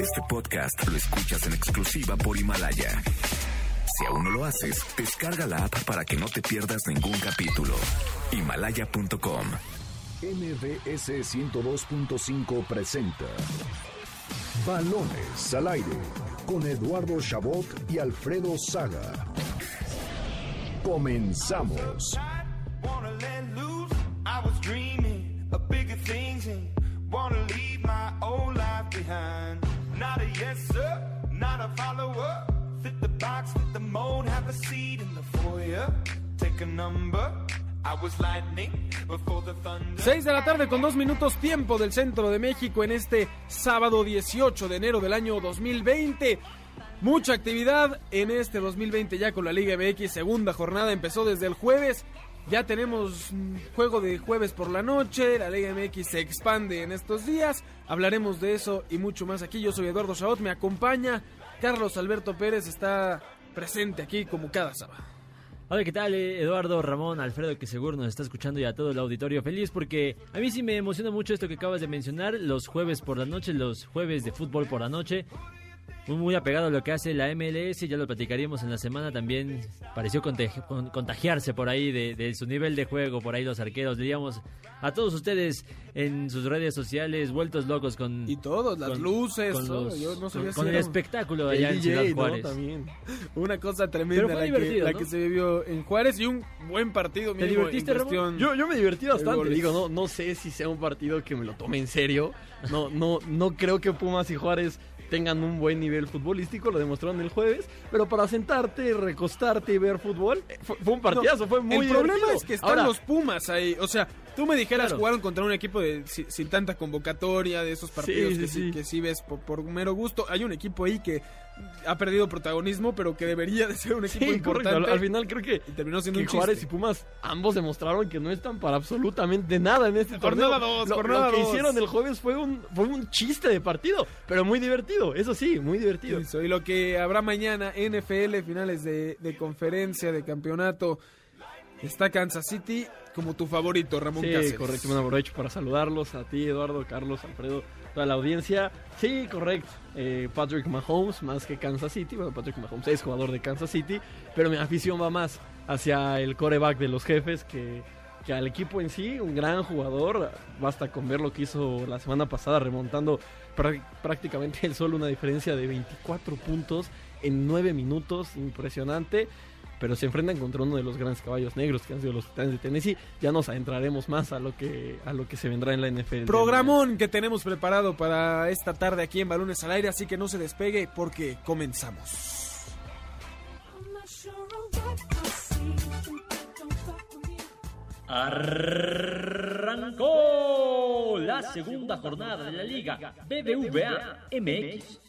Este podcast lo escuchas en exclusiva por Himalaya. Si aún no lo haces, descarga la app para que no te pierdas ningún capítulo. Himalaya.com. MBS 102.5 presenta Balones al aire con Eduardo Chabot y Alfredo Saga. Comenzamos. A seat in the foyer. Take a number. I was lightning before the thunder. 6 de la tarde con dos minutos tiempo del centro de México en este sábado 18 de enero del año 2020. Mucha actividad en este 2020 ya con la Liga MX. Segunda jornada empezó desde el jueves. Ya tenemos juego de jueves por la noche. La Liga MX se expande en estos días. Hablaremos de eso y mucho más aquí. Yo soy Eduardo Chabot. Me acompaña Carlos Alberto Pérez. Está presente aquí como cada sábado. Hola, ¿qué tal? eh, Eduardo, Ramón, Alfredo, que seguro nos está escuchando y a todo el auditorio feliz porque a mí sí me emociona mucho esto que acabas de mencionar, los jueves por la noche, los jueves de fútbol por la noche. Muy, muy apegado a lo que hace la MLS, ya lo platicaríamos en la semana también. Pareció contagi- con- contagiarse por ahí de, de su nivel de juego, por ahí los arqueros. Diríamos a todos ustedes en sus redes sociales, vueltos locos con. Y todos, las con- luces. con, Yo no sabía con- si con el espectáculo allá en Ciudad Juárez. Una cosa tremenda la, divertido, que, la ¿no? que se vivió en Juárez y un buen partido. ¿Te divertiste, Ramón? Yo, yo me divertí bastante, digo, no, no sé si sea un partido que me lo tome en serio. No, no, no creo que Pumas y Juárez tengan un buen nivel futbolístico, lo demostraron el jueves, pero para sentarte, recostarte y ver fútbol, eh, fue, fue un partidazo, fue muy El problema divertido. es que están Ahora, los Pumas ahí. O sea, tú me dijeras Claro. jugaron contra un equipo de, si- sin, tanta convocatoria, de esos partidos Sí, que, sí, que sí ves por, por mero gusto. Hay un equipo ahí que ha perdido protagonismo, pero que debería de ser un equipo sí, importante. al, al final creo que, y terminó siendo que un. Juárez y Pumas ambos demostraron que no están para absolutamente nada en este Jornada torneo. dos, lo, jornada lo que dos. hicieron el jueves fue un, fue un chiste de partido, pero muy divertido, eso sí, muy divertido. Eso, y lo que habrá mañana, NFL, finales de, de conferencia, de campeonato. Está Kansas City como tu favorito, Ramón Sí, Cáceres. correcto. Bueno, aprovecho para saludarlos a ti, Eduardo, Carlos, Alfredo, toda la audiencia. Sí, correcto. Eh, Patrick Mahomes más que Kansas City. Bueno, Patrick Mahomes es jugador de Kansas City, pero mi afición va más hacia el coreback de los jefes que, que al equipo en sí. Un gran jugador. Basta con ver lo que hizo la semana pasada, remontando prá- prácticamente él solo una diferencia de 24 puntos en 9 minutos. Impresionante pero se enfrentan contra uno de los grandes caballos negros que han sido los Titanes de Tennessee. Ya nos adentraremos más a lo que a lo que se vendrá en la NFL. Programón que tenemos preparado para esta tarde aquí en Balones al Aire, así que no se despegue porque comenzamos. Arrancó la segunda jornada de la Liga BBVA MX.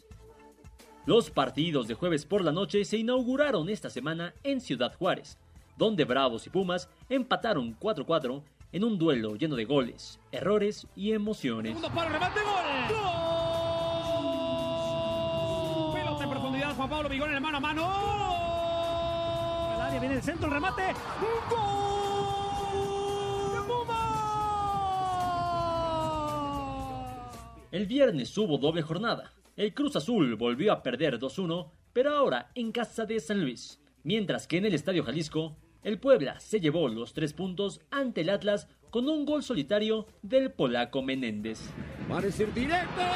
Los partidos de jueves por la noche se inauguraron esta semana en Ciudad Juárez, donde Bravos y Pumas empataron 4-4 en un duelo lleno de goles, errores y emociones. para el remate, gol. Pelota en profundidad, Juan Pablo Vigón en el mano a mano. Al área viene el centro, el remate. ¡Gol! ¡De Pumas! El viernes hubo doble jornada. El Cruz Azul volvió a perder 2-1, pero ahora en casa de San Luis. Mientras que en el Estadio Jalisco, el Puebla se llevó los tres puntos ante el Atlas con un gol solitario del polaco Menéndez. Decir directo. ¡Gol!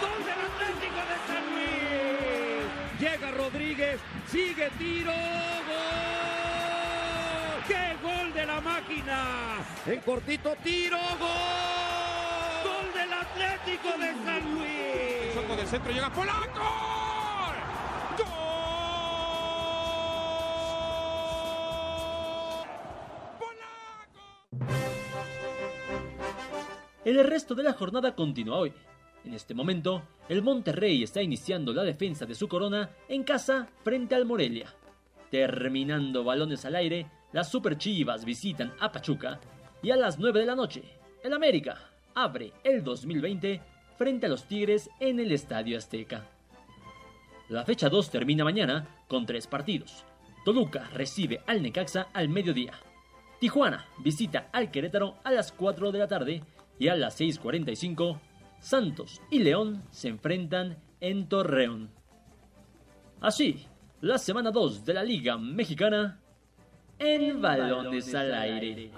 ¡Gol del Atlético de San Luis! Llega Rodríguez, sigue tiro. ¡Gol! ¡Qué gol de la máquina! En cortito tiro. ¡Gol! ¡Gol del Atlético de San Luis! Soco del centro llega Polaco. ¡Gol! ¡Polaco! El resto de la jornada continúa hoy. En este momento, el Monterrey está iniciando la defensa de su corona en casa frente al Morelia. Terminando balones al aire, las Super Chivas visitan a Pachuca y a las 9 de la noche, el América abre el 2020 frente a los Tigres en el Estadio Azteca. La fecha 2 termina mañana con tres partidos. Toluca recibe al Necaxa al mediodía. Tijuana visita al Querétaro a las 4 de la tarde y a las 6.45 Santos y León se enfrentan en Torreón. Así, la semana 2 de la Liga Mexicana en balones al aire.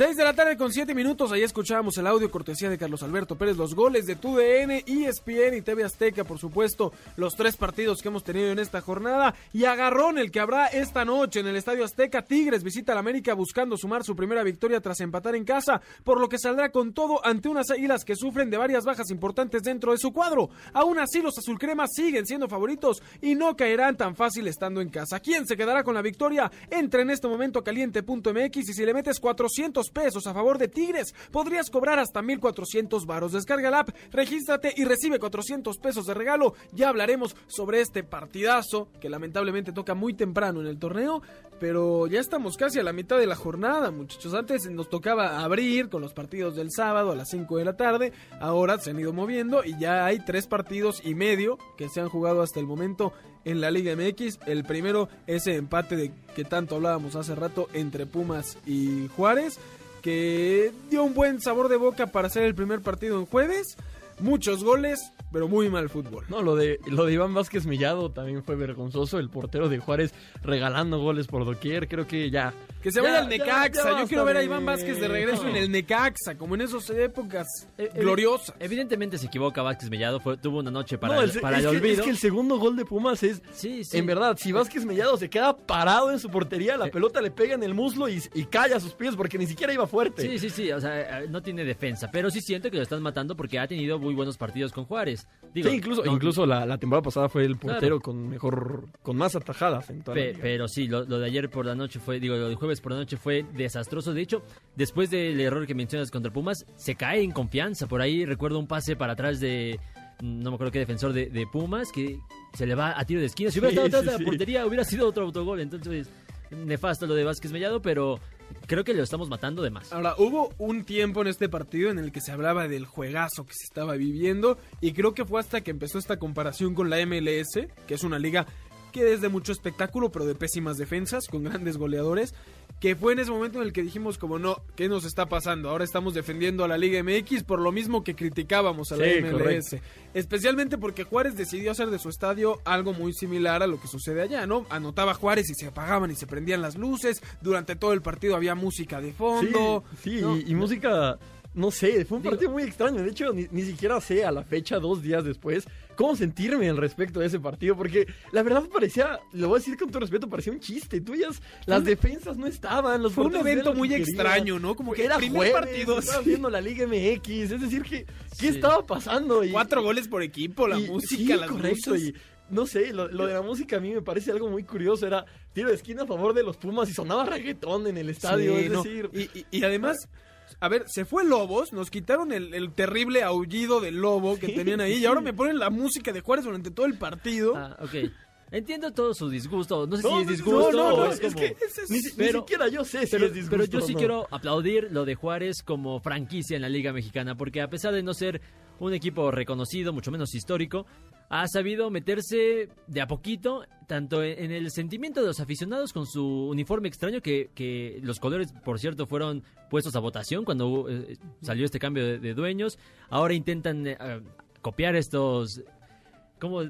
6 de la tarde con 7 minutos, ahí escuchábamos el audio cortesía de Carlos Alberto Pérez, los goles de TUDN, ESPN y TV Azteca, por supuesto, los tres partidos que hemos tenido en esta jornada y agarrón el que habrá esta noche en el Estadio Azteca, Tigres visita al América buscando sumar su primera victoria tras empatar en casa, por lo que saldrá con todo ante unas águilas que sufren de varias bajas importantes dentro de su cuadro. Aún así, los azulcremas siguen siendo favoritos y no caerán tan fácil estando en casa. ¿Quién se quedará con la victoria? Entra en este momento a caliente.mx y si le metes 400 pesos a favor de Tigres, podrías cobrar hasta 1400 varos. Descarga la app, regístrate y recibe 400 pesos de regalo. Ya hablaremos sobre este partidazo que lamentablemente toca muy temprano en el torneo, pero ya estamos casi a la mitad de la jornada, muchachos. Antes nos tocaba abrir con los partidos del sábado a las 5 de la tarde, ahora se han ido moviendo y ya hay tres partidos y medio que se han jugado hasta el momento en la Liga MX. El primero, ese empate de que tanto hablábamos hace rato entre Pumas y Juárez, que dio un buen sabor de boca para hacer el primer partido en jueves. Muchos goles, pero muy mal fútbol. No, lo de, lo de Iván Vázquez Millado también fue vergonzoso. El portero de Juárez regalando goles por doquier. Creo que ya. Que se Ya, vaya al Necaxa. ya Yo quiero ver a Iván Vázquez de regreso en el Necaxa, como en esas épocas Eh, eh, gloriosas. Evidentemente se equivoca Vázquez Mellado, fue, tuvo una noche para, No, el, el- para es, el que, olvido. es que el segundo gol de Pumas es. Sí, sí. En verdad, si Vázquez Mellado se queda parado en su portería, la Eh. pelota le pega en el muslo y, y cae a sus pies porque ni siquiera iba fuerte. Sí, sí, sí, o sea, eh, no tiene defensa, pero sí siento que lo están matando porque ha tenido muy buenos partidos con Juárez. Digo, Sí, incluso, no- incluso la, la temporada pasada fue el portero Claro. con mejor, con más atajadas en toda la Pe- liga. pero sí, lo, lo de ayer por la noche fue, digo, lo de jueves por la noche fue desastroso. De hecho, después del error que mencionas contra Pumas, se cae en confianza. Por ahí recuerdo un pase para atrás de, no me acuerdo qué defensor de, de Pumas, que se le va a tiro de esquina. Si hubiera Sí, estado atrás sí, de la portería, hubiera sido otro autogol. Entonces, nefasto lo de Vázquez Mellado, pero creo que lo estamos matando de más. Ahora, hubo un tiempo en este partido en el que se hablaba del juegazo que se estaba viviendo y creo que fue hasta que empezó esta comparación con la MLS, que es una liga que es de mucho espectáculo, pero de pésimas defensas, con grandes goleadores, que fue en ese momento en el que dijimos como no, ¿qué nos está pasando? Ahora estamos defendiendo a la Liga MX por lo mismo que criticábamos a la Sí, MLS. correcto. Especialmente porque Juárez decidió hacer de su estadio algo muy similar a lo que sucede allá, ¿no? Anotaba Juárez y se apagaban y se prendían las luces, durante todo el partido había música de Sí, fondo. sí, ¿no? y, y música, no sé, fue un Digo- partido muy extraño. De hecho, ni, ni siquiera sé a la fecha, dos días después, cómo sentirme al respecto de ese partido. Porque la verdad parecía, lo voy a decir con todo respeto, parecía un chiste. Tuyas, las defensas no estaban. Los Fue un evento muy querían. extraño, ¿no? Como que era primer jueves, partido, estaba viendo la Liga MX. Es decir, que, ¿qué Sí. estaba pasando? Y, Cuatro goles por equipo, la y- música, sí, las correcto, y no sé, lo, lo de la música a mí me parece algo muy curioso. Era tiro de esquina a favor de los Pumas y sonaba reggaetón en el estadio. Sí, es no, decir, y, y- y además, a ver, se fue Lobos, nos quitaron el, el terrible aullido del lobo que tenían ahí y ahora me ponen la música de Juárez durante todo el partido. Ah, ok. Entiendo todo su disgusto. No sé No, si es disgusto no, no, o no, es es como... que ni, si- ni pero- siquiera yo sé si pero, es disgusto pero yo sí o no. quiero aplaudir lo de Juárez como franquicia en la Liga Mexicana, porque a pesar de no ser un equipo reconocido, mucho menos histórico, ha sabido meterse de a poquito, tanto en el sentimiento de los aficionados con su uniforme extraño, que, los colores, por cierto, fueron puestos a votación cuando eh, salió este cambio de, dueños. Ahora intentan eh, copiar estos... ¿Cómo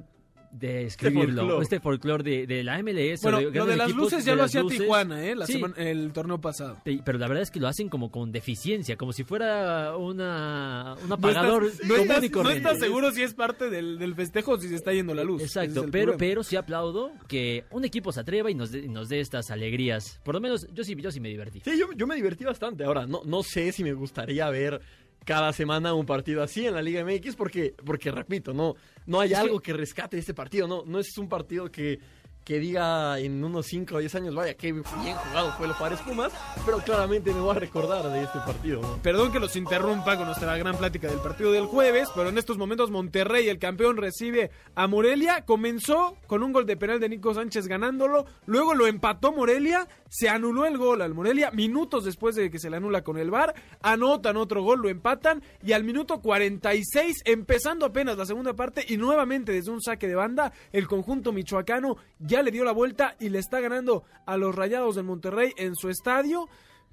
describirlo? folclore. Este folclore de, de la MLS. bueno, de lo de las equipos, luces ya de lo hacía luces. Tijuana, ¿eh? La Sí. semana- el torneo pasado. Sí, Pero la verdad es que lo hacen como con deficiencia, como si fuera una, un No apagador no común estás- y no corriente. estás seguro si es parte del, del festejo o si se está yendo la luz. Exacto, es pero, problema. pero sí aplaudo que un equipo se atreva y nos dé, nos dé estas alegrías. Por lo menos yo sí, yo sí me divertí. Sí, yo, yo me divertí bastante. Ahora, no, no sé si me gustaría ver cada semana un partido así en la Liga MX porque, porque repito, no, no hay algo que... rescate este partido. No, no es un partido que, que diga en unos 5 o 10 años, vaya, qué bien jugado fue el Juárez Pumas, pero claramente me voy a recordar de este partido. Perdón que los interrumpa con nuestra gran plática del partido del jueves, pero en estos momentos Monterrey, el campeón, recibe a Morelia. Comenzó con un gol de penal de Nico Sánchez ganándolo, luego lo empató Morelia, se anuló el gol al Morelia, minutos después de que se le anula con el VAR, anotan otro gol, lo empatan y al minuto 46, empezando apenas la segunda parte y nuevamente desde un saque de banda, el conjunto michoacano ya le dio la vuelta y le está ganando a los Rayados del Monterrey en su estadio.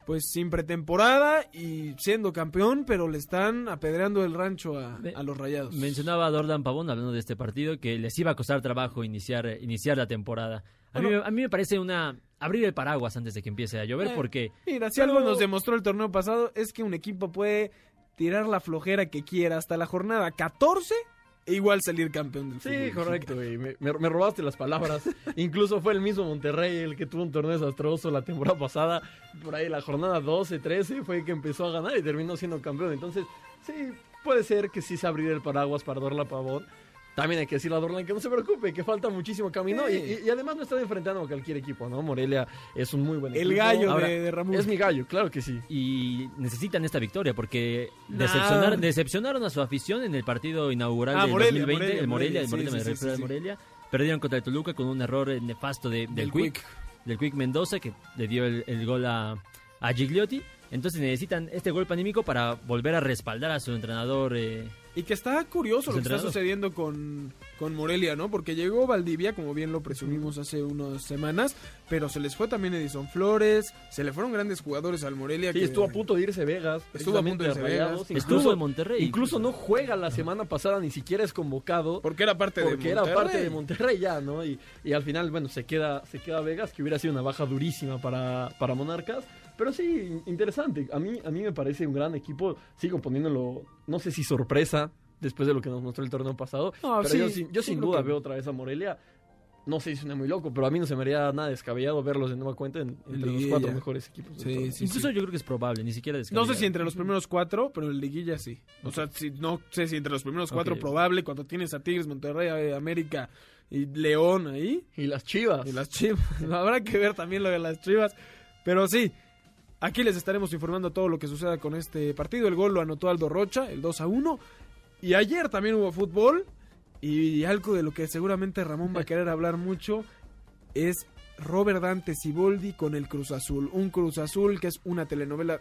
pues sin pretemporada y siendo campeón, pero le están apedreando el rancho a, los rayados. Mencionaba a Dordan Pavón hablando de este partido que les iba a costar trabajo iniciar, iniciar la temporada. A, mí, a mí me parece una abrir el paraguas antes de que empiece a llover Eh, porque Mira, si algo nos demostró el torneo pasado es que un equipo puede tirar la flojera que quiera hasta la jornada 14 e igual salir campeón del Sí, fútbol correcto, mexicano. güey. Me, me- me robaste las palabras. Incluso fue el mismo Monterrey el que tuvo un torneo desastroso la temporada pasada. Por ahí la jornada 12, 13 fue que empezó a ganar y terminó siendo campeón. Entonces, sí, puede ser que sí se abrir el paraguas para Dorlan Pavón. También hay que decirle a Dorlan que no se preocupe, que falta muchísimo camino. Sí. Y, y- y además no están enfrentando a cualquier equipo, ¿no? Morelia es un muy buen equipo. El gallo Ahora, de, de Ramón. Es mi gallo, claro que sí. y necesitan esta victoria porque Nah. decepcionaron, decepcionaron a su afición en el partido inaugural Ah, del Morelia, 2020, Morelia, el Morelia, Morelia, el Morelia, sí, me sí, refiero sí, al sí. Morelia. Perdieron contra el Toluca con un error eh, nefasto de- del, Del Quick, Quick. del Quick Mendoza que le dio el, el gol a, a Gigliotti. Entonces necesitan este golpe anímico para volver a respaldar a su entrenador. eh, Y que está curioso lo que está sucediendo con, con Morelia, ¿no? Porque llegó Valdivia, como bien lo presumimos hace unas semanas, pero se les fue también Edison Flores, se le fueron grandes jugadores al Morelia. Sí, que- estuvo a punto de irse Vegas. Estuvo a punto de irse Vegas. Rayados. Estuvo en Monterrey. Incluso no juega la semana pasada, ni siquiera es convocado. Porque era parte de porque era Monterrey. parte de Monterrey ya, ¿no? Y, y al final, bueno, se queda, se queda Vegas, que hubiera sido una baja durísima para, para Monarcas. Pero sí, interesante. A mí, a mí me parece un gran equipo. Sigo poniéndolo, no sé si sorpresa, después de lo que nos mostró el torneo pasado. No, pero sí, yo, sin- yo sí sin duda que- veo otra vez a Morelia. No sé si suena muy loco, pero a mí no se me haría nada descabellado verlos de nueva cuenta en- entre los cuatro mejores equipos. Sí, sí, incluso sí. yo creo que es probable, ni siquiera No descabellado. sé si entre los primeros cuatro, pero en liguilla sí. O sea, si, no sé si entre los primeros cuatro Ok. probable cuando tienes a Tigres, Monterrey, eh, América y León ahí. Y las chivas. Y las chivas. Habrá que ver también lo de las chivas. Pero sí, aquí les estaremos informando todo lo que suceda con este partido. El gol lo anotó Aldo Rocha, el 2 a 1. Y ayer también hubo fútbol. Y algo de lo que seguramente Ramón va a querer hablar mucho es Robert Dante Siboldi con el Cruz Azul. Un Cruz Azul que es una telenovela.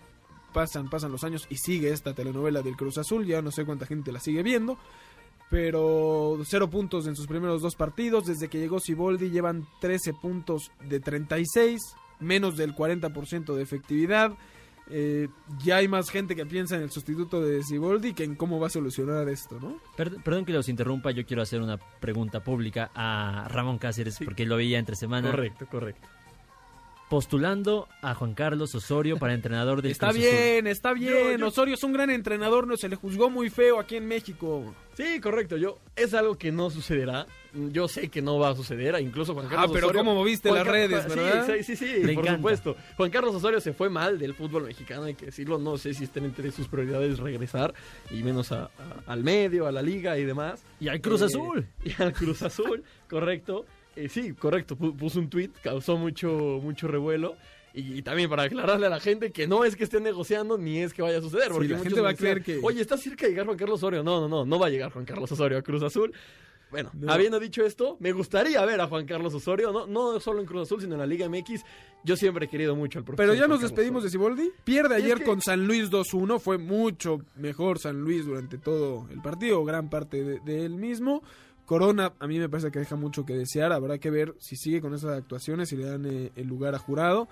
Pasan, pasan los años y sigue esta telenovela del Cruz Azul. Ya no sé cuánta gente la sigue viendo. Pero cero puntos en sus primeros dos partidos. Desde que llegó Siboldi llevan 13 puntos de 36, menos del 40% de efectividad. Eh, ya hay más gente que piensa en el sustituto de Siboldi que en cómo va a solucionar esto, ¿no? Per- perdón que los interrumpa, yo quiero hacer una pregunta pública a Ramón Cáceres, porque lo veía entre semana. Correcto, correcto. Postulando a Juan Carlos Osorio para entrenador del Está Cruz Azul. bien, está bien. Yo- yo- Osorio es un gran entrenador, no se le juzgó muy feo aquí en México. Sí, correcto. Yo es algo que no sucederá. Yo sé que no va a suceder. Incluso Juan Carlos Ah, pero Osorio- ¿cómo moviste Juan las redes, sí, verdad? Sí, sí, sí, por encanta. supuesto. Juan Carlos Osorio se fue mal del fútbol mexicano, hay que decirlo. No sé si estén entre sus prioridades regresar, y menos a- a- al medio, a la liga y demás. Y al Cruz Eh, Azul. Y al Cruz Azul, correcto. Eh, sí, correcto. pu- Puso un tweet, causó mucho, mucho revuelo. Y, y también para aclararle a la gente que no es que esté negociando ni es que vaya a suceder. Sí, Porque la gente va a creer que- Oye, está cerca de llegar Juan Carlos Osorio. No, no, no, no va a llegar Juan Carlos Osorio a Cruz Azul. Bueno, No. habiendo dicho esto, me gustaría ver a Juan Carlos Osorio, no, no solo en Cruz Azul, sino en la Liga MX. Yo siempre he querido mucho al profesor. Pero ya nos Carlos despedimos de. Siboldi. Pierde es ayer que- con San Luis 2-1. Fue mucho mejor San Luis durante todo el partido, gran parte de, de él mismo. Corona, a mí me parece que deja mucho que desear. Habrá que ver si sigue con esas actuaciones y le dan eh, el lugar a jurado.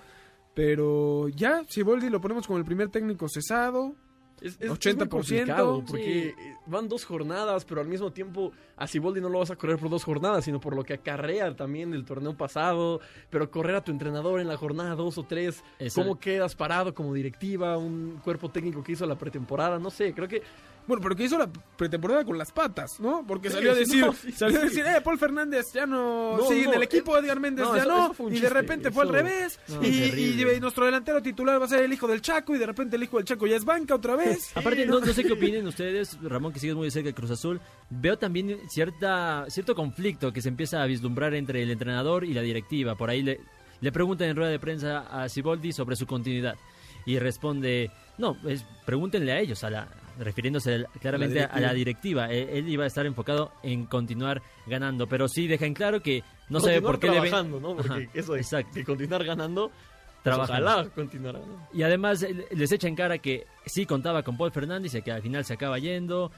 Pero ya, Siboldi lo ponemos como el primer técnico cesado. Es, es- 80%, es muy complicado, porque sí. eh, van dos jornadas, pero al mismo tiempo a Siboldi no lo vas a correr por dos jornadas, sino por lo que acarrea también del torneo pasado. Pero correr a tu entrenador en la jornada dos o tres, ¿cómo quedas parado como directiva? Un cuerpo técnico que hizo la pretemporada, no sé, creo que Bueno, pero que hizo la pretemporada con las patas, ¿no? Porque Sí, salió a decir, no, sí, salió a sí. decir, eh, Paul Fernández ya no, No, sigue no, en el eh, equipo, Edgar Méndez ya eso- no, eso y de repente fue al revés, y, nuestro delantero titular va a ser el hijo del Chaco, y de repente el hijo del Chaco ya es banca otra vez. Aparte, no, sé qué opinen ustedes, Ramón, que sigues muy de cerca el Cruz Azul. Veo también cierta, cierto conflicto que se empieza a vislumbrar entre el entrenador y la directiva. Por ahí le, le preguntan en rueda de prensa a Siboldi sobre su continuidad. Y responde, no, es, pregúntenle a ellos, a la, refiriéndose claramente a la directiva. Él, él iba a estar enfocado en continuar ganando, pero sí deja en claro que no sabe por qué trabajando, ¿no? Porque Ajá, eso de, exacto. de continuar ganando, pues, Trabajando. ojalá. Y además les echa en cara que sí contaba con Paul Fernández y que al final se acaba yendo.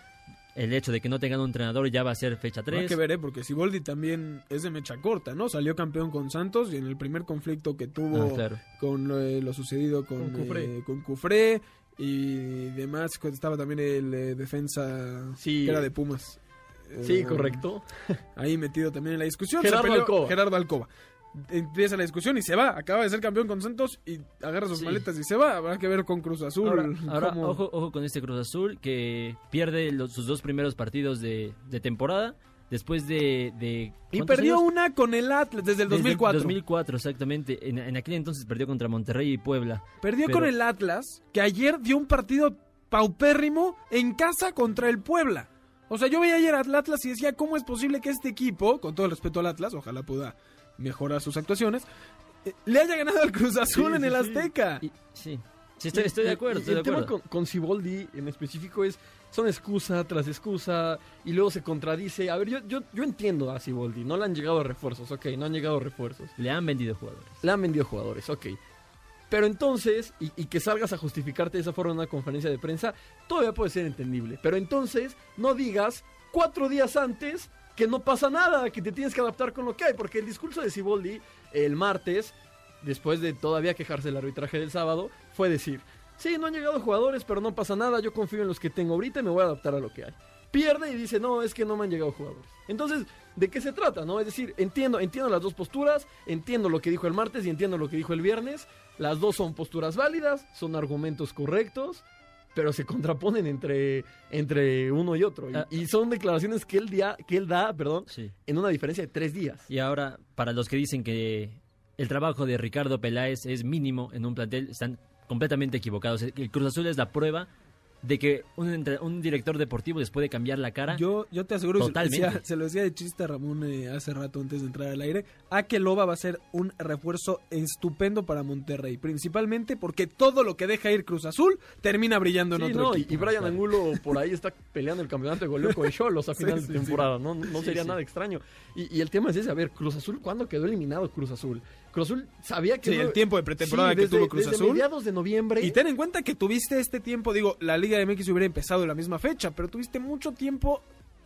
El hecho de que no tengan un entrenador ya va a ser fecha Habrá 3. que ver, ¿eh? porque Siboldi también es de mecha corta, ¿no? Salió campeón con Santos y en el primer conflicto que tuvo Ah, claro. con lo, lo sucedido con, Con Cufré. eh, con Cufré y demás, estaba también el eh, defensa Sí. que era de Pumas. Sí, Eh, correcto. Ahí metido también en la discusión. Gerardo peleó Alcoba. Gerardo Alcoba. Empieza la discusión y se va. Acaba de ser campeón con Santos y agarra sus Sí. maletas y se va. Habrá que ver con Cruz Azul. Ahora, ojo, ojo con este Cruz Azul que pierde los- sus dos primeros partidos de, de temporada después de... de Y ¿cuántos perdió años? una con el Atlas desde el Desde 2004. 2004, exactamente. En, en aquel entonces perdió contra Monterrey y Puebla. Perdió Pero- con el Atlas, que ayer dio un partido paupérrimo en casa contra el Puebla. O sea, yo veía ayer al Atlas y decía, ¿cómo es posible que este equipo, con todo el respeto al Atlas, ojalá pueda mejorar sus actuaciones, eh, le haya ganado al Cruz Azul Sí, en sí, el sí. Azteca? Y- sí, sí estoy, estoy de acuerdo. estoy de el tema acuerdo. con, con Siboldi en específico es, son excusa tras excusa y luego se contradice. A ver, yo, yo, yo entiendo a Siboldi, no le han llegado refuerzos, ok, no han llegado refuerzos. Le han vendido jugadores. Le han vendido jugadores, ok. Pero entonces, y, y que salgas a justificarte de esa forma en una conferencia de prensa, todavía puede ser entendible. Pero entonces, no digas cuatro días antes que no pasa nada, que te tienes que adaptar con lo que hay. Porque el discurso de Siboldi el martes, después de todavía quejarse del arbitraje del sábado, fue decir, sí, no han llegado jugadores, pero no pasa nada, yo confío en los que tengo ahorita y me voy a adaptar a lo que hay. Pierde y dice, no, es que no me han llegado jugadores. Entonces, ¿de qué se trata? no Es decir, entiendo, entiendo las dos posturas, entiendo lo que dijo el martes y entiendo lo que dijo el viernes. Las dos son posturas válidas, son argumentos correctos, pero se contraponen entre, entre uno y otro. Y, Ah. y son declaraciones que él, dia- que él da perdón, Sí. en una diferencia de tres días. Y ahora, para los que dicen que el trabajo de Ricardo Peláez es mínimo en un plantel, están completamente equivocados. El Cruz Azul es la prueba de que un, entre- un director deportivo les puede cambiar la cara. Yo, yo te aseguro, y se lo Totalmente. decía- se lo decía de chiste a Ramón eh, hace rato antes de entrar al aire, a que Loba va a ser un refuerzo estupendo para Monterrey, principalmente porque todo lo que deja ir Cruz Azul termina brillando en otro no, y, equipo. y Brian Angulo por ahí está peleando el campeonato de goleo con Cholos a final sí, de sí. temporada, ¿no? No sería sí. nada extraño. Y, y el tema es ese, a ver, Cruz Azul, ¿cuándo quedó eliminado Cruz Azul? Cruz Azul sabía que... Sí, no- el tiempo de pretemporada Sí, que tuvo Cruz desde Azul. mediados de noviembre... Y ten en cuenta que tuviste este tiempo, digo, la Liga MX hubiera empezado en la misma fecha, pero tuviste mucho tiempo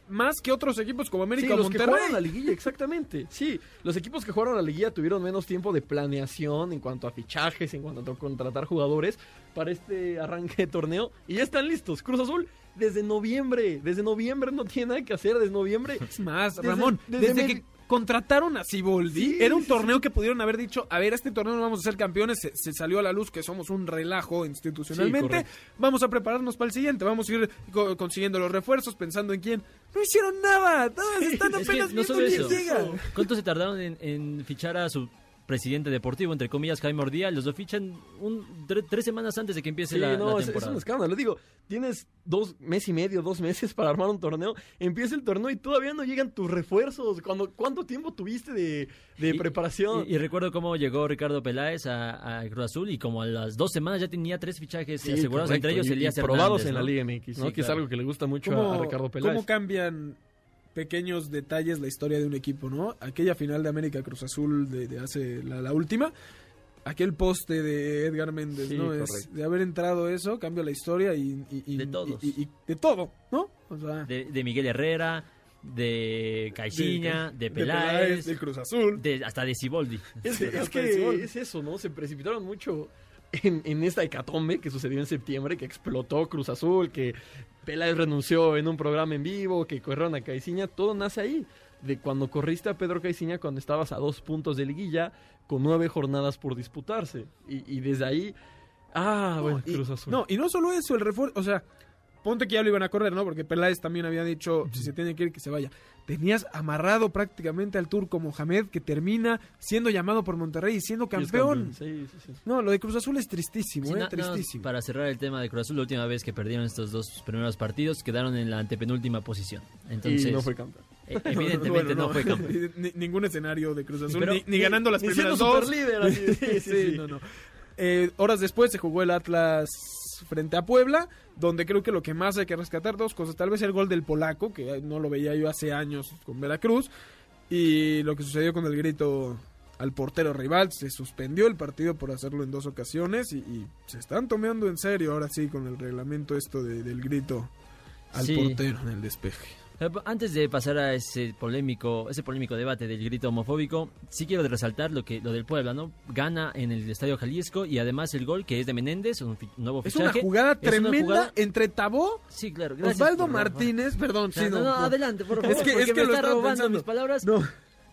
más que otros equipos como América Sí, los que Monterrey. jugaron la liguilla, exactamente. Sí, los equipos que jugaron la liguilla tuvieron menos tiempo de planeación en cuanto a fichajes, en cuanto a contratar jugadores para este arranque de torneo. Y ya están listos. Cruz Azul desde noviembre. Desde noviembre no tiene nada que hacer. Desde noviembre. Es más, Desde- Ramón, desde desde, medi- que contrataron a Siboldi, Sí, era un sí, torneo que pudieron haber dicho, a ver, este torneo no vamos a ser campeones, se, se salió a la luz que somos un relajo institucionalmente, vamos a prepararnos para el siguiente, vamos a ir co- consiguiendo los refuerzos, pensando en quién. No hicieron nada, todos están Es que apenas no solo eso. llega. ¿Cuánto se tardaron en, en fichar a su presidente deportivo, entre comillas, Jaime Ordía? Los lo fichan un, tre- tres semanas antes de que empiece Sí, la, no, la es, es temporada. un escándalo. Digo, tienes dos mes y medio, dos meses para armar un torneo. Empieza el torneo y todavía no llegan tus refuerzos. Cuando, ¿Cuánto tiempo tuviste de, de Y- preparación? Y, y recuerdo cómo llegó Ricardo Peláez a, a Cruz Azul y como a las dos semanas ya tenía tres fichajes Sí, asegurados, correcto, entre ellos y- y Elías probados Hernández, en la. Liga MX, ¿no? Sí, que es algo que le gusta mucho a, ¿Cómo, a Ricardo Peláez. cómo cambian pequeños detalles la historia de un equipo, no? Aquella final de América Cruz Azul de, de hace la, la última, aquel poste de Edgar Méndez, Sí, ¿no? Es, de haber entrado eso, cambia la historia y, y- y- De todos. y- y- y de todo, ¿no? O sea, De, de Miguel Herrera, de Caixinha, de, Peláez, del Cruz Azul. de- hasta de Ciboldi. Es, es que es eso, ¿no? Se precipitaron mucho en, en esta hecatombe que sucedió en septiembre, que explotó Cruz Azul, que Peláez renunció en un programa en vivo, que corrieron a Caiciña, todo nace ahí. De cuando corriste a Pedro Caiciña cuando estabas a dos puntos de liguilla, con nueve jornadas por disputarse. Y, y desde ahí. Ah, bueno, y, Cruz Azul. No, y no solo eso, el refuerzo, o sea, ponte que ya lo iban a correr, ¿no? Porque Peláez también había dicho, si se tiene que ir, que se vaya. Tenías amarrado prácticamente al turco Mohamed, que termina siendo llamado por Monterrey y siendo campeón. Sí, sí, sí. No, lo de Cruz Azul es tristísimo, Sí, ¿eh? tristísimo. para cerrar el tema de Cruz Azul, la última vez que perdieron estos dos primeros partidos quedaron en la antepenúltima posición. Entonces, y no fue campeón. eh, evidentemente Bueno, no, fue campeón. Ni- ningún escenario de Cruz Azul, Pero- ni, ni ganando las Ni primeras siendo dos. superlíder, así, sí, sí, Sí, sí. no, no. Eh, horas después se jugó el Atlas frente a Puebla, donde creo que lo que más hay que rescatar dos cosas. Tal vez el gol del polaco, que no lo veía yo hace años con Veracruz, y lo que sucedió con el grito al portero rival. Se suspendió el partido por hacerlo en dos ocasiones y, y se están tomando en serio ahora sí con el reglamento esto de- del grito al Sí. portero en el despeje. Eh, Antes de pasar a ese polémico, ese polémico debate del grito homofóbico, sí quiero resaltar lo que lo del Puebla, ¿no? Gana en el Estadio Jalisco y además el gol que es de Menéndez, un nuevo Es una fichaje. jugada Es una tremenda jugada- entre Tabó, Sí, claro. Osvaldo por- Martínez, perdón, sí, No, no, no, adelante, por favor. Es que, porque es que me lo está robando pensando. mis palabras. No,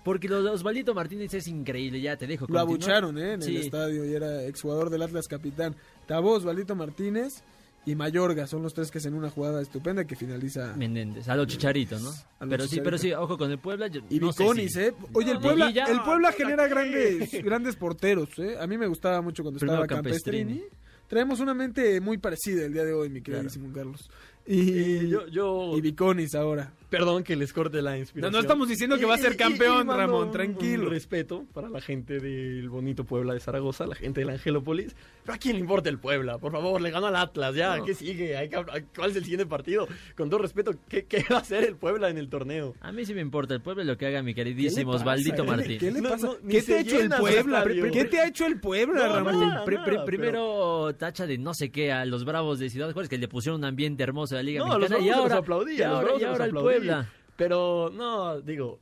Porque lo de Osvaldito Martínez es increíble, ya te dejo. lo continuar. abucharon, ¿eh? En Sí. el estadio y era exjugador del Atlas capitán. Tabó, Osvaldito Martínez y Mayorga son los tres que hacen una jugada estupenda que finaliza. Menéndez, a lo chicharito, ¿no? A lo Pero sí, Chicharito. pero sí, ojo con el Puebla. yo Y no Viconis, si- ¿eh? Oye, el Puebla, el Puebla ¿por genera grandes, grandes porteros, ¿eh? A mí me gustaba mucho cuando Primero estaba Campestrini. Campestrini. Traemos una mente muy parecida el día de hoy, mi queridísimo Carlos. Y, Y yo, yo y Viconis ahora. Perdón que les corte la inspiración. No, no estamos diciendo que va a ser Y- y- campeón, y Ramón, tranquilo. Un respeto para la gente del bonito Puebla de Zaragoza, la gente del Angelópolis. Pero a quién le importa el Puebla, por favor, le ganó al Atlas, ya, No. ¿qué sigue? Hay que- ¿Cuál es el siguiente partido? Con todo respeto, ¿qué, qué va a hacer el Puebla en el torneo? A mí sí me importa el Puebla y lo que haga mi ¿Qué le queridísimo? Osvaldito ¿Qué le- Martínez. ¿Qué le pasa? no, ¿Qué te ha hecho el Puebla? ¿Qué te ha hecho el Puebla, No, Ramón? nada, primero tacha de no sé qué a los Bravos de Ciudad Juárez que le pusieron un ambiente hermoso a la Liga No, los Mexicana y ahora, los aplaudí, y ahora, y ahora el aplaudí. Puebla. Pero no, digo,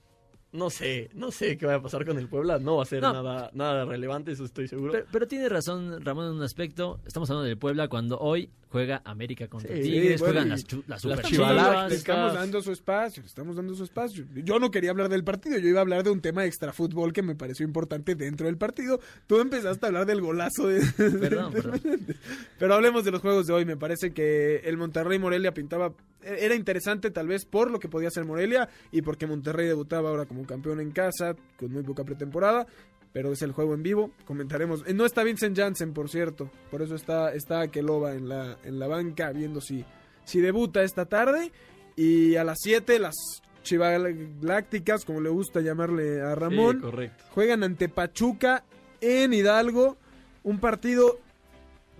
no sé, no sé qué va a pasar con el Puebla, no va a ser No. nada, nada relevante, eso estoy seguro. Pero, pero tiene razón Ramón en un aspecto. Estamos hablando del Puebla cuando hoy juega América contra Sí, Tigres, bueno, juegan las, las Le estamos dando su espacio, le estamos dando su espacio. Yo no quería hablar del partido, yo iba a hablar de un tema extra fútbol que me pareció importante dentro del partido. Tú empezaste a hablar del golazo de... Perdón, perdón. Pero hablemos de los juegos de hoy. Me parece que el Monterrey Morelia pintaba. Era interesante, tal vez, por lo que podía hacer Morelia y porque Monterrey debutaba ahora como campeón en casa, con muy poca pretemporada. Pero es el juego en vivo. Comentaremos. eh, No está Vincent Janssen, por cierto. Por eso está, está Akeloba en la, en la banca, viendo si, si debuta esta tarde. Y a las 7, las Chivalácticas, como le gusta llamarle a Ramón. Sí. Juegan ante Pachuca en Hidalgo. Un partido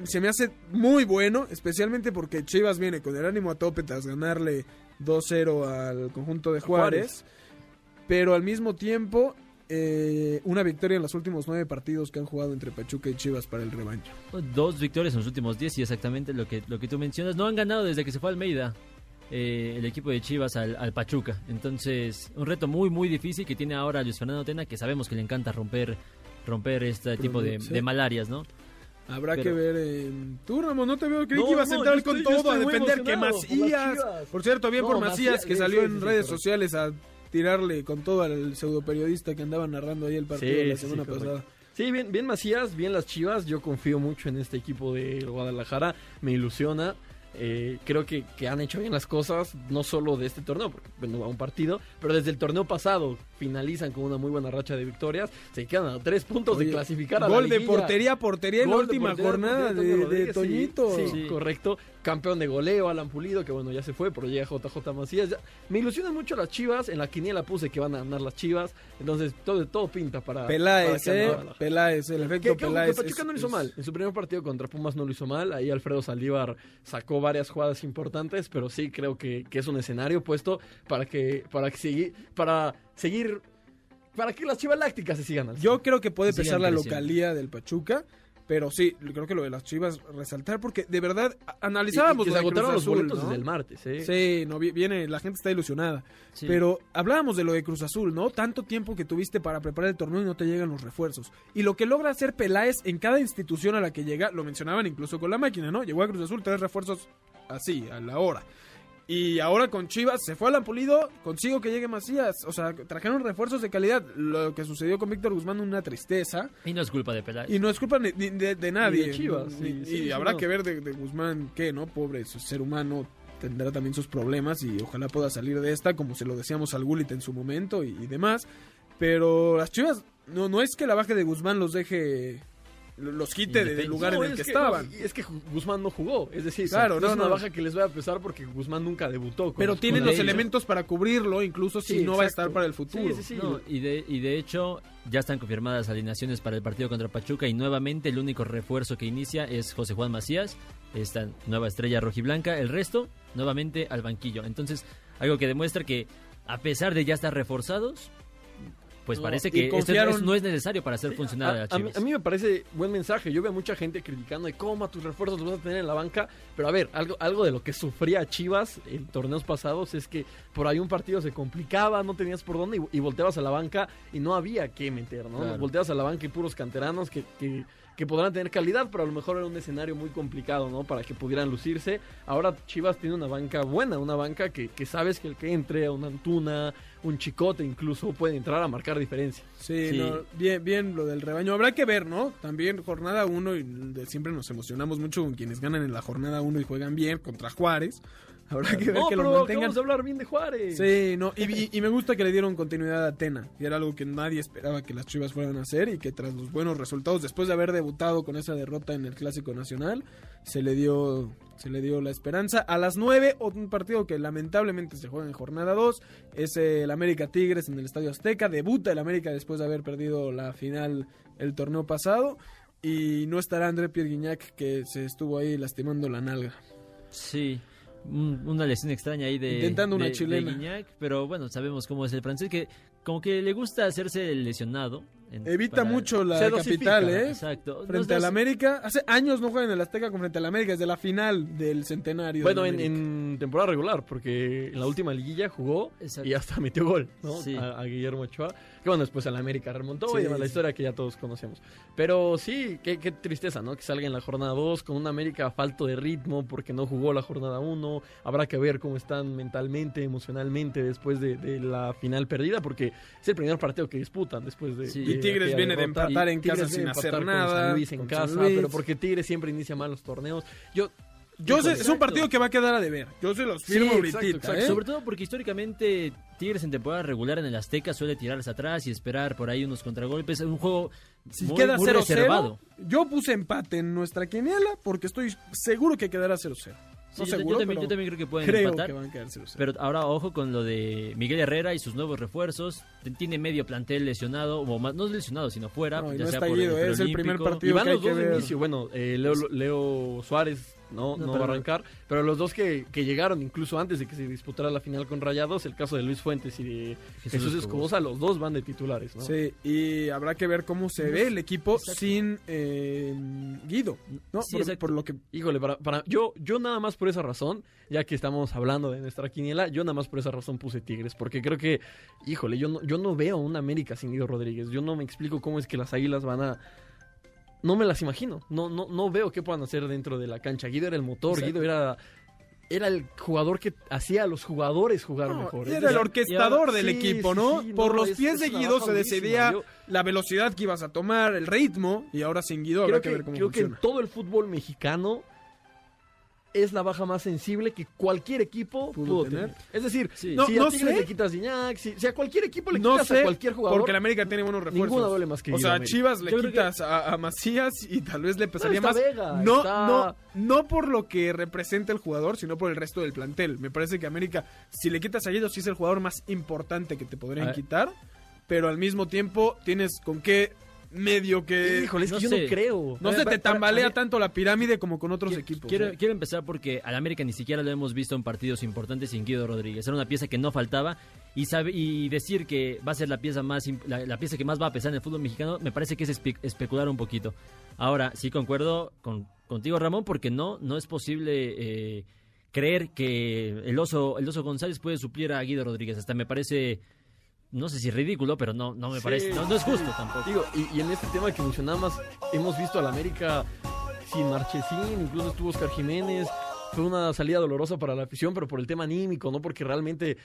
se me hace muy bueno, especialmente porque Chivas viene con el ánimo a tope tras ganarle 2-0 al conjunto de Juárez. Pero al mismo tiempo, eh, una victoria en los últimos nueve partidos que han jugado entre Pachuca y Chivas para el rebaño. Dos victorias en los últimos 10 y exactamente lo que, lo que tú mencionas. No han ganado desde que se fue Almeida eh, el equipo de Chivas al, al Pachuca. Entonces, un reto muy, muy difícil que tiene ahora Luis Fernando Tena, que sabemos que le encanta romper romper este tipo de, sí. de malarias, ¿no? Habrá Pero- que ver. eh, tú, Ramón, no te veo. Creí No, que ibas a entrar con estoy- todo, a defender que Macías. Por cierto, bien No, por Macías, Macías, que salió sí, en sí, redes correcto. sociales a tirarle con todo al pseudo periodista que andaba narrando ahí el partido Sí, la semana correcto. pasada. Sí, bien, bien Macías, bien las Chivas. Yo confío mucho en este equipo de Guadalajara. Me ilusiona. Eh, creo que, que han hecho bien las cosas, no solo de este torneo, porque bueno, va un partido, pero desde el torneo pasado finalizan con una muy buena racha de victorias. Se quedan a tres puntos Oye, de clasificar a la Gol de portería a portería en la última portería, jornada portería, de, sí, Toñito. Sí, Sí. correcto. Campeón de goleo, Alan Pulido, que bueno, ya se fue, pero llega JJ Macías. Ya- Me ilusionan mucho las Chivas. En la quiniela puse que van a ganar las Chivas. Entonces, todo, todo pinta para. Peláez, para eh. Peláez, el efecto que, Peláez. que Pachuca es- no lo hizo es- mal. En su primer partido contra Pumas no lo hizo mal. Ahí Alfredo Saldívar sacó varias jugadas importantes, pero sí creo que, que es un escenario puesto para que para que para seguir para que las Chivas Lácticas se sigan. Yo creo que puede pesar la localía del Pachuca. Pero sí, creo que lo de las Chivas resaltar porque de verdad Y- analizábamos y que lo se de Cruz agotaron los Azul, boletos ¿no? desde el martes. ¿eh? Sí, no vi- viene, la gente está ilusionada. Sí. Pero hablábamos de lo de Cruz Azul, ¿no? Tanto tiempo que tuviste para preparar el torneo y no te llegan los refuerzos. Y lo que logra hacer Peláez en cada institución a la que llega, lo mencionaban incluso con la máquina, ¿no? Llegó a Cruz Azul, tres refuerzos así, a la hora. Y ahora con Chivas se fue al Ampulido, consigo que llegue Macías. O sea, trajeron refuerzos de calidad. Lo que sucedió con Víctor Guzmán, una tristeza. Y no es culpa de Peláez. Y no es culpa ni- ni de, de nadie. Ni de Chivas, sí, y sí, sí, habrá no. que ver de, de Guzmán qué, ¿no? Pobre ser humano, tendrá también sus problemas y ojalá pueda salir de esta, como se lo decíamos al Gullit en su momento y, y demás. Pero las Chivas, no, no es que la baja de Guzmán los deje, los quite de- del lugar No, en el es que, estaban. no, es que Guzmán no jugó. Es decir, Claro, no, no, es una no. baja que les va a pesar porque Guzmán nunca debutó. con Pero tienen con los ellos. elementos para cubrirlo, incluso si Sí, no va a estar para el futuro. Sí, sí, sí. No, y, de, y de hecho ya están confirmadas alineaciones para el partido contra Pachuca y nuevamente el único refuerzo que inicia es José Juan Macías, esta nueva estrella rojiblanca, el resto nuevamente al banquillo. Entonces, algo que demuestra que a pesar de ya estar reforzados, pues parece que esto confiaron- es- no es necesario para hacer funcionar a, A, a mí, Chivas. a mí me parece buen mensaje. Yo veo mucha gente criticando de cómo a tus refuerzos los vas a tener en la banca. Pero a ver, algo, algo de lo que sufría Chivas en torneos pasados es que por ahí un partido se complicaba, no tenías por dónde y, y volteabas a la banca y no había que meter, ¿no? Claro. Volteabas a la banca y puros canteranos que, que, que podrán tener calidad, pero a lo mejor era un escenario muy complicado, ¿no? Para que pudieran lucirse. Ahora Chivas tiene una banca buena, una banca que, que sabes que el que entre, un Antuna, un Chicote incluso, puede entrar a marcar diferencia. Sí, Sí. no, bien, bien lo del rebaño. Habrá que ver, ¿no? También jornada 1 y de- siempre nos emocionamos mucho con quienes ganan en la jornada 1 y juegan bien contra Juárez. Habrá que ver No, que lo pero mantengan. acabamos de hablar bien de Juárez. Sí, no, y, y- y me gusta que le dieron continuidad a Atena, y era algo que nadie esperaba que las Chivas fueran a hacer y que tras los buenos resultados, después de haber debutado con esa derrota en el Clásico Nacional, se le dio se le dio la esperanza. A las 9, un partido que lamentablemente se juega en jornada 2, es el América Tigres en el Estadio Azteca, debuta el América después de haber perdido la final el torneo pasado, y no estará André Pierre Guignac que se estuvo ahí lastimando la nalga. Sí, un- una lesión extraña ahí de, Intentando una de- de chilena. Pero bueno, sabemos cómo es el francés, que como que le gusta hacerse el lesionado. en- Evita para- mucho la capital, ¿eh? Exacto. Frente al América, hace años no juegan en el Azteca con frente al América, desde la final del centenario. Bueno, en, temporada regular, porque en la última liguilla jugó Exacto. y hasta metió gol, ¿no? Sí. A, a Guillermo Ochoa. Que bueno, después a la América remontó Sí, y demás, la historia que ya todos conocemos. Pero sí, qué, qué tristeza, ¿no? Que salga en la jornada 2 con una América falto de ritmo porque no jugó la jornada 1. Habrá que ver cómo están mentalmente, emocionalmente después de, de la final perdida, porque es el primer partido que disputan después de. Sí. de Y Tigres viene de empatar en Tigres casa sin hacer nada, San Luis en con casa, San Luis. pero porque Tigres siempre inicia mal los torneos. Yo. Yo sé, es un partido que va a quedar a deber. Yo se los firmo Sí, ahorita, exacto, exacto. ¿eh? Sobre todo porque históricamente Tigres en temporada regular en el Azteca suele tirarse atrás y esperar por ahí unos contragolpes. Es un juego Si muy, queda muy 0-0, reservado. yo puse empate en nuestra quiniela porque estoy seguro que quedará 0-0. Sí, No yo, también, pero yo también creo que pueden creo empatar. que van a quedar 0-0. Pero ahora ojo con lo de Miguel Herrera y sus nuevos refuerzos. Tiene medio plantel lesionado, o más, no lesionado, sino fuera. No, ya no sea está por el es el primer partido. Y van que los dos de ver. inicio. Bueno, eh, Leo, Leo Suárez no, No, no, pero- va a arrancar. Pero los dos que, que llegaron incluso antes de que se disputara la final con Rayados, el caso de Luis Fuentes y de Jesús Escobosa. Los dos van de titulares, ¿no? Sí, y habrá que ver cómo se ve el equipo Exacto. sin eh, Guido, ¿no? Sí, por, por lo que Híjole, para, para yo, yo nada más por esa razón, ya que estamos hablando de nuestra quiniela, yo nada más por esa razón puse Tigres, porque creo que, híjole, yo no, yo no veo un América sin Guido Rodríguez, yo no me explico cómo es que las Águilas van a... No me las imagino, no, no, no veo qué puedan hacer dentro de la cancha. Guido era el motor, Exacto. Guido era, era el jugador que hacía a los jugadores jugar No, mejor. era el orquestador del sí, equipo, ¿no? sí, Por no, los es- pies es de Guido se decidía Yo- la velocidad que ibas a tomar, el ritmo, y ahora sin Guido habrá que, que, ver cómo creo que en todo el fútbol mexicano es la baja más sensible que cualquier equipo Pudo tener. tener. Es decir, Sí. No, si no a Tigres sé. le quitas Iñak, si, si a cualquier equipo le No quitas sé, a cualquier jugador, porque el América tiene buenos refuerzos. ninguna duele más que O sea, a. Chivas le quitas a, a Macías y tal vez le pesaría más. Vega, no, está- no, no por lo que representa el jugador, sino por el resto del plantel. Me parece que América, si le quitas a Guido, sí es el jugador más importante que te podrían quitar, pero al mismo tiempo tienes con qué medio que Híjole, es no que yo sé. no creo. no se ver, te tambalea tanto la pirámide como con otros Qui- equipos. Quiero, ¿eh? quiero empezar porque al América ni siquiera lo hemos visto en partidos importantes sin Guido Rodríguez. Era una pieza que no faltaba y sabe y decir que va a ser la pieza más la, la pieza que más va a pesar en el fútbol mexicano me parece que es espe- especular un poquito. Ahora sí concuerdo con, contigo Ramón porque no no es posible eh, creer que el oso el oso González puede suplir a Guido Rodríguez. Hasta me parece no sé si ridículo, pero no no me Sí. parece no, no es justo tampoco. Digo, y, y en este tema que mencionabas, hemos visto al América sin Marchesín, incluso estuvo Oscar Jiménez. Fue una salida dolorosa para la afición, pero por el tema anímico, no porque realmente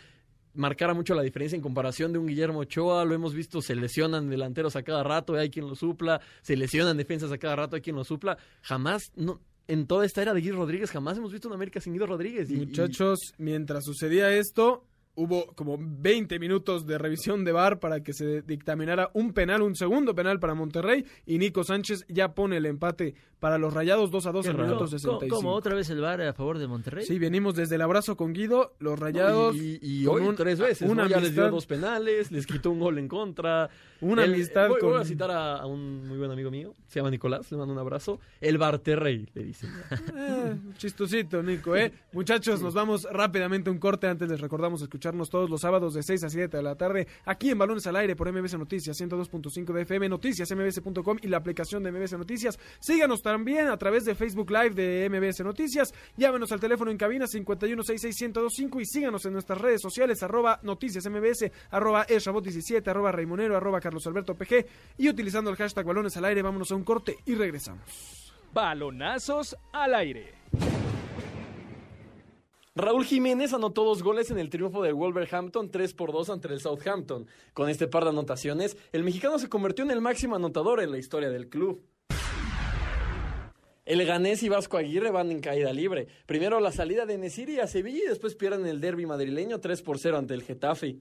marcara mucho la diferencia en comparación de un Guillermo Ochoa. Lo hemos visto, se lesionan delanteros a cada rato, hay quien lo supla. Se lesionan defensas a cada rato, hay quien lo supla. Jamás, no, en toda esta era de Guido Rodríguez, jamás hemos visto un América sin Guido Rodríguez. Y- y- Muchachos, mientras sucedía esto, hubo como 20 minutos de revisión de VAR para que se dictaminara un penal, un segundo penal para Monterrey y Nico Sánchez ya pone el empate para los Rayados 2 a 2 Qué en raro. minuto ¿Cómo, 65. cómo otra vez el VAR a favor de Monterrey? Sí, venimos desde el abrazo con Guido, los Rayados Y, y con hoy un- tres veces, una ¿no? Ya les dio dos penales, les quitó un gol en contra. Una El- amistad voy, voy con- a citar a, a un muy buen amigo mío, se llama Nicolás, le mando un abrazo. El Barterrey, le dicen. Eh, chistosito, Nico, ¿eh? Muchachos, nos vamos rápidamente a un corte. Antes les recordamos escuchar escucharnos todos los sábados de 6 a 7 de la tarde aquí en Balones al Aire por MBS Noticias 102.5 de FM, noticias mbs.com y la aplicación de MBS Noticias. Síganos también a través de Facebook Live de MBS Noticias. Llámenos al teléfono en cabina 5166125 y síganos en nuestras redes sociales arroba noticias mbs, arroba eshabot17, arroba raimonero, arroba carlos alberto pg y utilizando el hashtag Balones al Aire. Vámonos a un corte y regresamos. Balonazos al aire. Raúl Jiménez anotó dos goles en el triunfo del Wolverhampton 3 por 2 ante el Southampton. Con este par de anotaciones, el mexicano se convirtió en el máximo anotador en la historia del club. El Ganés y Vasco Aguirre van en caída libre. Primero la salida de Nesiri a Sevilla y después pierden el derby madrileño 3 por 0 ante el Getafe.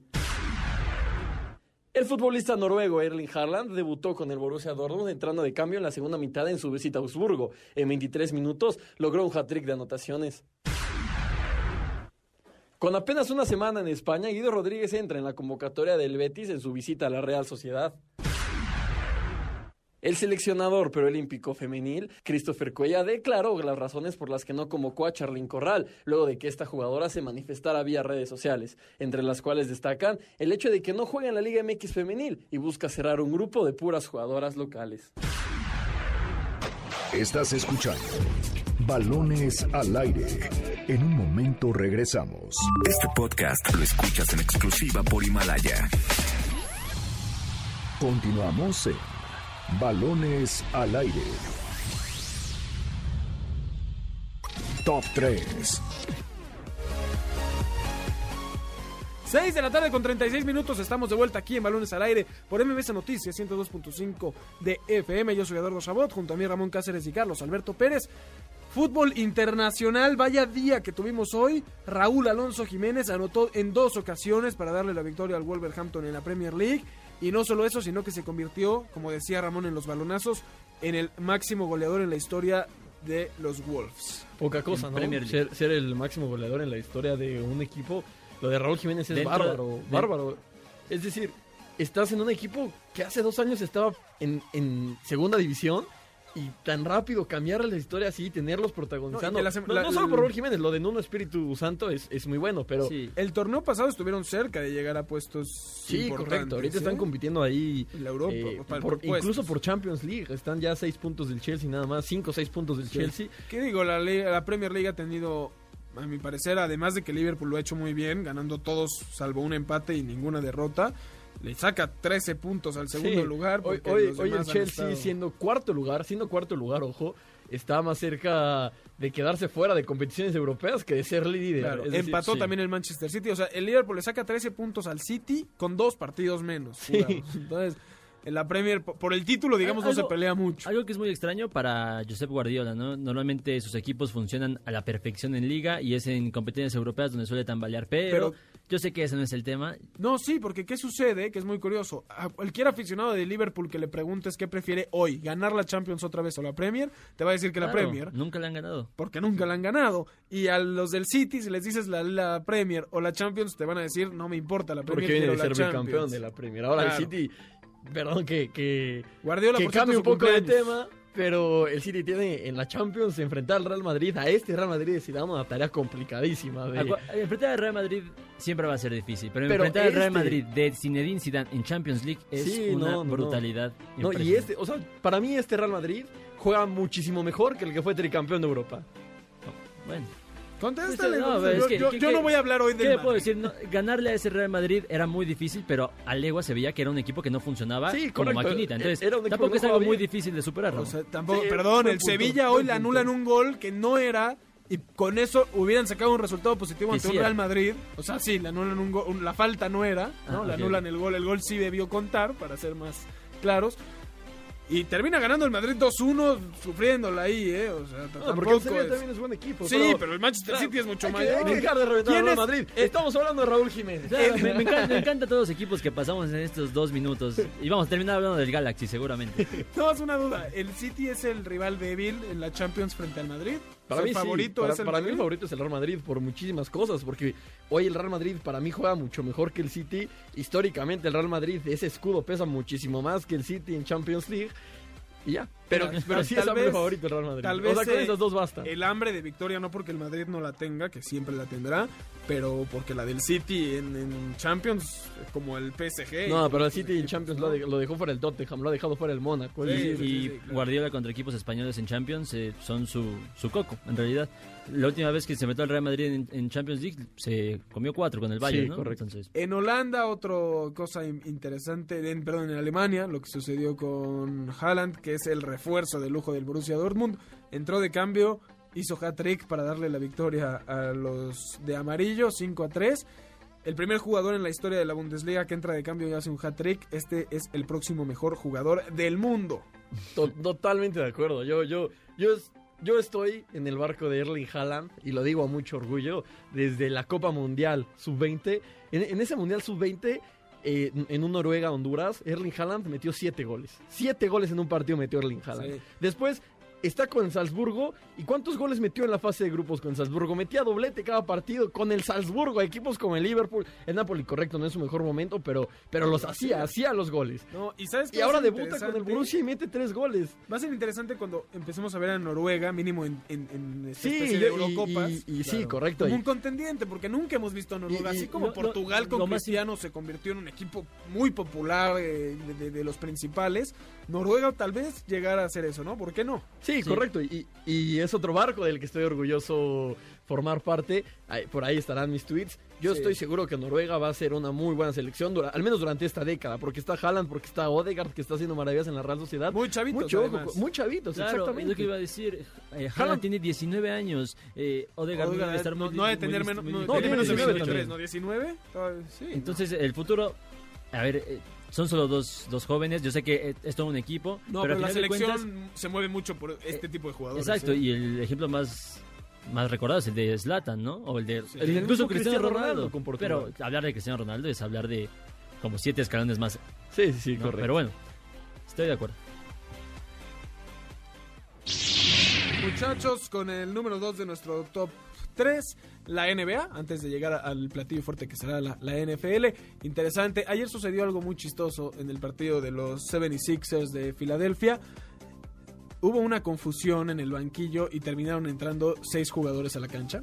El futbolista noruego Erling Haaland debutó con el Borussia Dortmund entrando de cambio en la segunda mitad en su visita a Augsburgo. En 23 minutos logró un hat-trick de anotaciones. Con apenas una semana en España, Guido Rodríguez entra en la convocatoria del Betis en su visita a la Real Sociedad. El seleccionador preolímpico femenil, Christopher Cuella, declaró las razones por las que no convocó a Charlyn Corral, luego de que esta jugadora se manifestara vía redes sociales, entre las cuales destacan el hecho de que no juega en la Liga MX femenil y busca cerrar un grupo de puras jugadoras locales. Estás escuchando Balones al aire. En un momento regresamos. Este podcast lo escuchas en exclusiva por Himalaya. Continuamos en Balones al aire. Top 3. 6 de la tarde con 36 minutos. Estamos de vuelta aquí en Balones al Aire por MBS Noticias 102.5 de FM. Yo soy Eduardo Chabot, junto a mí Ramón Cáceres y Carlos Alberto Pérez. Fútbol internacional, vaya día que tuvimos hoy. Raúl Alonso Jiménez anotó en dos ocasiones para darle la victoria al Wolverhampton en la Premier League. Y no solo eso, sino que se convirtió, como decía Ramón en los balonazos, en el máximo goleador en la historia de los Wolves. Poca cosa, En ¿no? Premier League. Ser, ser el máximo goleador en la historia de un equipo. Lo de Raúl Jiménez es Dentro- bárbaro, de- bárbaro. Es decir, estás en un equipo que hace dos años estaba en, en segunda división y tan rápido cambiar la historia así, tenerlos protagonizando. No, la solo por Raúl Jiménez, lo de Nuno Espíritu Santo es, es muy bueno, pero sí, Sí. El torneo pasado estuvieron cerca de llegar a puestos importantes, correcto. Ahorita están ¿eh? compitiendo ahí. La Europa, eh, por- por incluso por Champions League. Están ya seis puntos del Chelsea nada más, cinco o seis puntos del Chelsea. ¿Qué digo? La, la Premier League ha tenido, a mi parecer, además de que Liverpool lo ha hecho muy bien, ganando todos salvo un empate y ninguna derrota, le saca 13 puntos al segundo Sí. lugar. Hoy, hoy- el Chelsea estado- siendo cuarto lugar, siendo cuarto lugar, ojo, está más cerca de quedarse fuera de competiciones europeas que de ser líder. Claro, Es decir, empató sí. también el Manchester City. O sea, el Liverpool le saca 13 puntos al City con dos partidos menos. jugados. Entonces, en la Premier, por- el título, digamos, no se pelea mucho. Algo que es muy extraño para Josep Guardiola, ¿no? Normalmente sus equipos funcionan a la perfección en liga y es en competencias europeas donde suele tambalear, pero, Pero- yo sé que ese no es el tema. No, sí, porque ¿qué sucede? Que es muy curioso. A cualquier aficionado de Liverpool que le preguntes qué prefiere hoy, ganar la Champions otra vez o la Premier, te va a decir que la Premier. Nunca le han ganado. porque nunca la han ganado. Y a los del City, si les dices la, la Premier o la Champions, te van a decir, no me importa la Premier, Porque viene de ser la bicampeón de la Premier. Ahora Claro. el City, perdón que, que, Guardiola, que cambie un poco de cumpleaños. tema, pero el City tiene en la Champions enfrentar al Real Madrid, a este Real Madrid de Zidane, una tarea complicadísima. de- Acu- Enfrentar al Real Madrid siempre va a ser difícil, pero, Pero enfrentar al Real este- Madrid de Zinedine Zidane en Champions League es Sí, una no, no, no. brutalidad. No, y este, o sea, para mí este Real Madrid juega muchísimo mejor que el que fue tricampeón de Europa. Bueno, Contéstale, No, contéstale. es yo, que- yo- que- yo que- no voy a hablar hoy ¿qué del le puedo Madrid. decir? No, ganarle a ese Real Madrid era muy difícil, pero a legua se veía que era un equipo que no funcionaba Sí, como correcto. maquinita. Entonces, Era un equipo tampoco que es no algo muy difícil de superar. ¿no? O sea, tampoco, Sí, perdón, el punto, Sevilla hoy le anulan un gol que no era y con eso hubieran sacado un resultado positivo ante sí un. Real Madrid. O sea, sí, le anulan un gol, un- la falta no era, ¿no? Ah, le anulan el gol, el gol sí debió contar para ser más claros. Y termina ganando el Madrid 2-1 sufriéndola ahí, ¿eh? O sea, No, porque el Sevilla es... también es buen equipo. Sí, pero el Manchester Claro, City es mucho hay mayor. Hay que dejar de reventar ¿Quién al es- Real Madrid. Estamos hablando de Raúl Jiménez. Claro, me, me encanta, me encanta todos los equipos que pasamos en estos dos minutos. Y vamos a terminar hablando del Galaxy, seguramente. No, es una duda. ¿El City es el rival débil en la Champions frente al Madrid? Para O sea, mí el favorito sí. Para, es el para mí el favorito es el Real Madrid por muchísimas cosas, porque hoy el Real Madrid para mí juega mucho mejor que el City. Históricamente el Real Madrid ese escudo pesa muchísimo más que el City en Champions League. Y ya, Pero, pero sí tal es amplio vez- favorito el Real Madrid. Tal o vez sea, con eh, esas dos basta. el hambre de victoria no porque el Madrid no la tenga, que siempre la tendrá, pero porque la del City en, en Champions, como el PSG. No, pero el City en Champions lo, de- lo dejó fuera el Tottenham, lo ha dejado fuera el Mónaco. Sí, Y, y sí, sí, claro. Guardiola contra equipos españoles en Champions eh, son su, su coco, en realidad. La última vez que se metió al Real Madrid en, en Champions League se comió cuatro con el Bayern, Sí, ¿no? correcto. Entonces, En Holanda, otra cosa in- interesante, en, perdón, en Alemania, lo que sucedió con Haaland, que es el refuerzo de lujo del Borussia Dortmund, entró de cambio, hizo hat-trick para darle la victoria a los de amarillo, 5 a 3. El primer jugador en la historia de la Bundesliga que entra de cambio y hace un hat-trick, este es el próximo mejor jugador del mundo. to- totalmente de acuerdo. Yo, yo, yo, yo estoy en el barco de Erling Haaland y lo digo a mucho orgullo desde la Copa Mundial Sub-20. En, en ese Mundial Sub-20, eh, en un Noruega-Honduras, Erling Haaland metió siete goles. Siete goles en un partido metió Erling Haaland. Sí. Después está con el Salzburgo. ¿Y cuántos goles metió en la fase de grupos con Salzburgo? Metía doblete cada partido con el Salzburgo. Equipos como el Liverpool. El Napoli, correcto, no es su mejor momento, pero, pero los hacía, hacía los goles. No, y sabes ahora debuta con el? Borussia y mete tres goles. Va a ser interesante cuando empecemos a ver a Noruega, mínimo en, en, en esta Sí, especie de y- Eurocopas. y- sí, correcto, Como un contendiente, porque nunca hemos visto a Noruega. Así como Portugal con lo más Cristiano se convirtió en un equipo muy popular eh, de, de- de los principales. Noruega tal vez llegara a hacer eso, ¿no? ¿Por qué no? Sí, correcto. Y, y es otro barco del que estoy orgulloso formar parte. Por ahí estarán mis tweets. Yo Sí. estoy seguro que Noruega va a ser una muy buena selección, dura- al menos durante esta década, porque está Haaland, porque está Odegaard, que está haciendo maravillas en la Real Sociedad. Muy chavitos, Mucho además. muy chavitos, claro, es exactamente. lo que iba a decir. Eh, Haaland Haaland- tiene 19 años. Eh, Odegaard, Odegaard debe estar no, muy- no ha de muy tener menos, no, tiene menos de 19 23, también. ¿no? 19. Todavía- sí, no. Entonces, el futuro. A ver, eh, son solo dos, dos jóvenes. Yo sé que eh, es todo un equipo. No, pero, la selección cuentas- se mueve mucho por este tipo de jugadores. Exacto, ¿eh? y el ejemplo más, más recordado es el de Zlatan, ¿no? O el de Sí. el El incluso Cristiano, Cristiano Ronaldo. Pero hablar de Cristiano Ronaldo es hablar de como siete escalones más. Sí, sí, sí, ¿no? correcto. Pero bueno, estoy de acuerdo. Muchachos, con el número 2 de nuestro top 3, la NBA, antes de llegar al platillo fuerte que será la, NFL. Interesante, ayer sucedió algo muy chistoso en el partido de los 76ers de Filadelfia. Hubo una confusión en el banquillo y terminaron entrando seis jugadores a la cancha.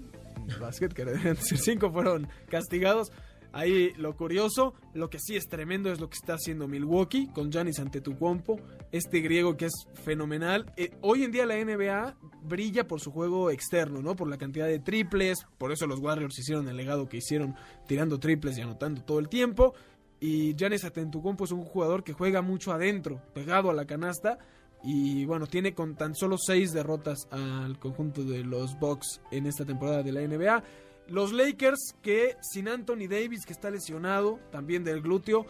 Básquet, que cinco, fueron castigados. Ahí lo curioso, lo que sí es tremendo es lo que está haciendo Milwaukee con Giannis Antetokounmpo, este griego que es fenomenal. Eh, hoy en día la NBA brilla por su juego externo, ¿no? Por la cantidad de triples, por eso los Warriors hicieron el legado que hicieron tirando triples y anotando todo el tiempo. Y Giannis Antetokounmpo es un jugador que juega mucho adentro, pegado a la canasta. Y bueno, tiene con tan solo seis derrotas al conjunto de los Bucks en esta temporada de la NBA. Los Lakers que sin Anthony Davis que está lesionado también del glúteo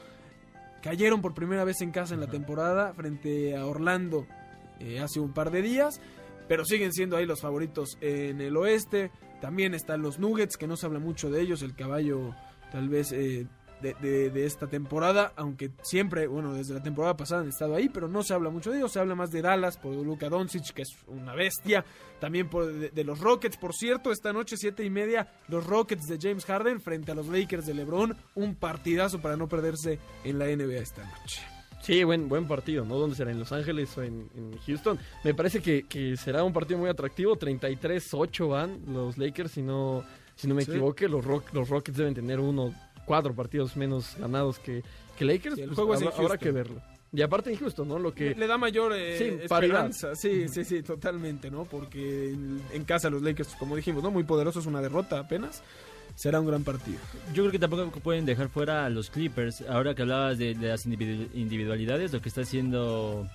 cayeron por primera vez en casa en la temporada frente a Orlando eh, hace un par de días, pero siguen siendo ahí los favoritos en el oeste. También están los Nuggets que no se habla mucho de ellos, el caballo tal vez eh, de, de- de esta temporada, aunque siempre, bueno, desde la temporada pasada han estado ahí, pero no se habla mucho de ellos, se habla más de Dallas por Luka Doncic, que es una bestia, también por, de, de los Rockets, por cierto, esta noche siete y media, los Rockets de James Harden frente a los Lakers de LeBron, un partidazo para no perderse en la NBA esta noche. Sí, buen, buen partido, ¿no? ¿Dónde será? ¿En Los Ángeles o en, en Houston? Me parece que, que será un partido muy atractivo. 33-8 van los Lakers, si no, si no me Sí. equivoque. Los, Rock- los Rockets deben tener uno, cuatro partidos menos ganados que, que Lakers. Sí, el Pues juego es habrá, que verlo. Y aparte en Houston, ¿no? Lo que... Le, le da mayor eh, Sí, esperanza, sí, sí, sí, totalmente, ¿no? Porque en, en casa los Lakers, como dijimos, ¿no? Muy poderosos, una derrota apenas. Será un gran partido. Yo creo que tampoco pueden dejar fuera a los Clippers. Ahora que hablabas de, de las individu- individualidades, lo que está haciendo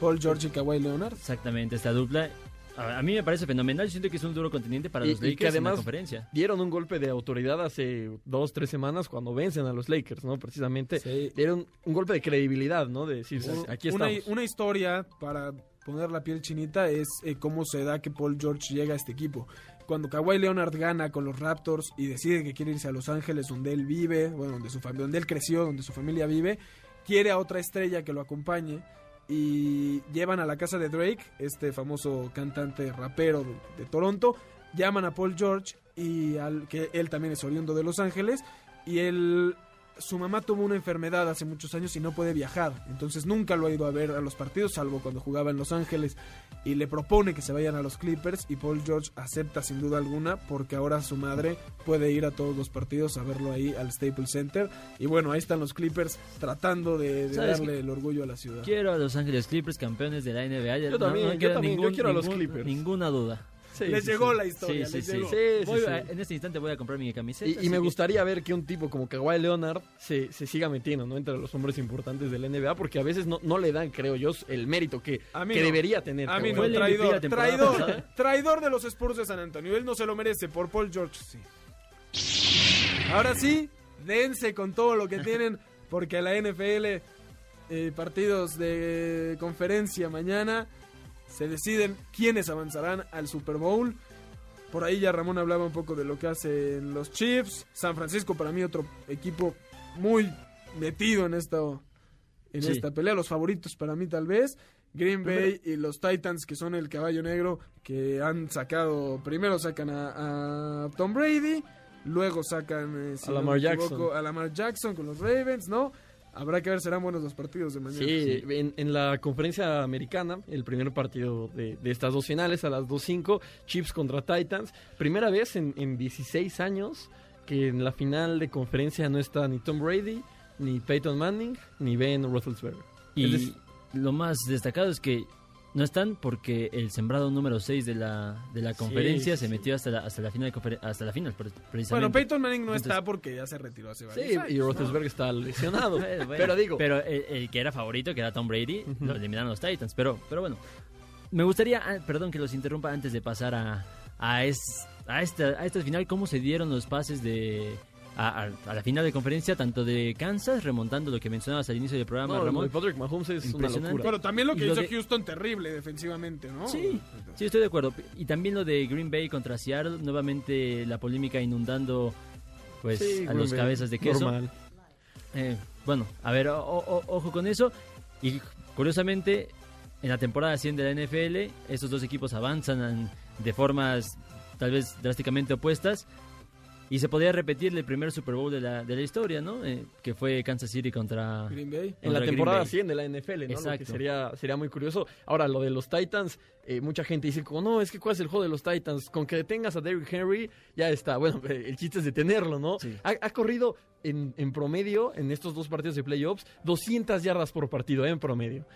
Paul George y Kawhi Leonard. exactamente esta dupla. A, a mí me parece fenomenal. Yo siento que es un duro contendiente para Y- los y que Lakers en la además- conferencia. Dieron un golpe de autoridad hace dos, tres semanas cuando vencen a los Lakers, ¿no? Precisamente Sí. dieron un golpe de credibilidad, ¿no? De decir, Un- aquí una, estamos. una historia para poner la piel chinita es eh, cómo se da que Paul George llega a este equipo. Cuando Kawhi Leonard gana con los Raptors y decide que quiere irse a Los Ángeles, donde él vive, bueno, donde, su donde él creció, donde su familia vive, quiere a otra estrella que lo acompañe y llevan a la casa de Drake, este famoso cantante rapero de, Toronto, llaman a Paul George y al que él también es oriundo de Los Ángeles. Y él su mamá tuvo una enfermedad hace muchos años y no puede viajar. Entonces nunca lo ha ido a ver a los partidos, salvo cuando jugaba en Los Ángeles. Y le propone que se vayan a los Clippers. Y Paul George acepta sin duda alguna, porque ahora su madre puede ir a todos los partidos a verlo ahí al Staples Center. Y bueno, ahí están los Clippers tratando de, de ¿Sabes darle el orgullo a la ciudad. Quiero a Los Ángeles Clippers campeones de la NBA. Yo también, no yo también, yo quiero a los Clippers. Ninguna duda. Sí, Les sí, llegó sí. la historia, Sí, les sí, llegó. Voy sí. a- en este instante voy a comprar mi camiseta. Y, me que- gustaría ver que un tipo como Kawhi Leonard se, se siga metiendo ¿no? entre los hombres importantes de la NBA, porque a veces no, no le dan, creo yo, el mérito que, A mí que no. debería tener. A mí no, traidor, traidor, traidor de los Spurs de San Antonio. Él no se lo merece, por Paul George sí. Ahora sí, dense con todo lo que tienen, porque la NFL, eh, partidos de conferencia mañana, se deciden quiénes avanzarán al Super Bowl. Por ahí ya Ramón hablaba un poco de lo que hacen los Chiefs. San Francisco para mí otro equipo muy metido en esta, en Sí. esta pelea. Los favoritos para mí tal vez. Green Bay y los Titans que son el caballo negro que han sacado, primero sacan a, a Tom Brady, luego sacan eh, si A Lamar equivoco, Jackson. a Lamar Jackson con los Ravens, ¿no? Habrá que ver, serán buenos los partidos de mañana. Sí, en, en la conferencia americana, el primer partido de, de estas dos finales a las 2-5, Chiefs contra Titans. Primera vez en, en 16 años que en la final de conferencia no está ni Tom Brady, ni Peyton Manning, ni Ben Roethlisberger. Y lo más destacado es que no están porque el sembrado número 6 de la, de la conferencia sí, se sí. metió hasta la, hasta la final hasta la final pre- precisamente. Bueno, Peyton Manning no Entonces- está porque ya se retiró hace varios sí, años. y ¿no? Roethlisberger está lesionado. Bueno, bueno, pero digo, pero el, el que era favorito, que era Tom Brady, lo eliminaron los Titans. Pero, pero bueno, me gustaría, ah, perdón que los interrumpa antes de pasar a, a, es- a, esta, a esta final, cómo se dieron los pases de a, a- a la final de conferencia, tanto de Kansas, remontando lo que mencionabas al inicio del programa, no, lo Ramón. de Patrick Mahomes es una locura. Bueno, también lo que hizo de- Houston terrible defensivamente, ¿no? Sí, sí, estoy de acuerdo. Y también lo de Green Bay contra Seattle, nuevamente la polémica inundando pues Sí, a los Bay, cabezas de queso. Normal. Eh, bueno, a ver, o- o- ojo con eso. Y curiosamente, en la temporada 100 de la NFL, estos dos equipos avanzan en- de formas tal vez drásticamente opuestas. Y se podría repetir el primer Super Bowl de la, de la historia, ¿no? Eh, que fue Kansas City contra... Green Bay. En la Green temporada Bay. 100 de la NFL, ¿no? Lo que Exacto. sería, sería muy curioso. Ahora, lo de los Titans, eh, mucha gente dice como, no, es que cuál es el juego de los Titans, con que detengas a Derrick Henry, ya está. Bueno, el chiste es detenerlo, ¿no? Sí. Ha, ha corrido en, en promedio, en estos dos partidos de playoffs, 200 yardas por partido, ¿eh? en promedio.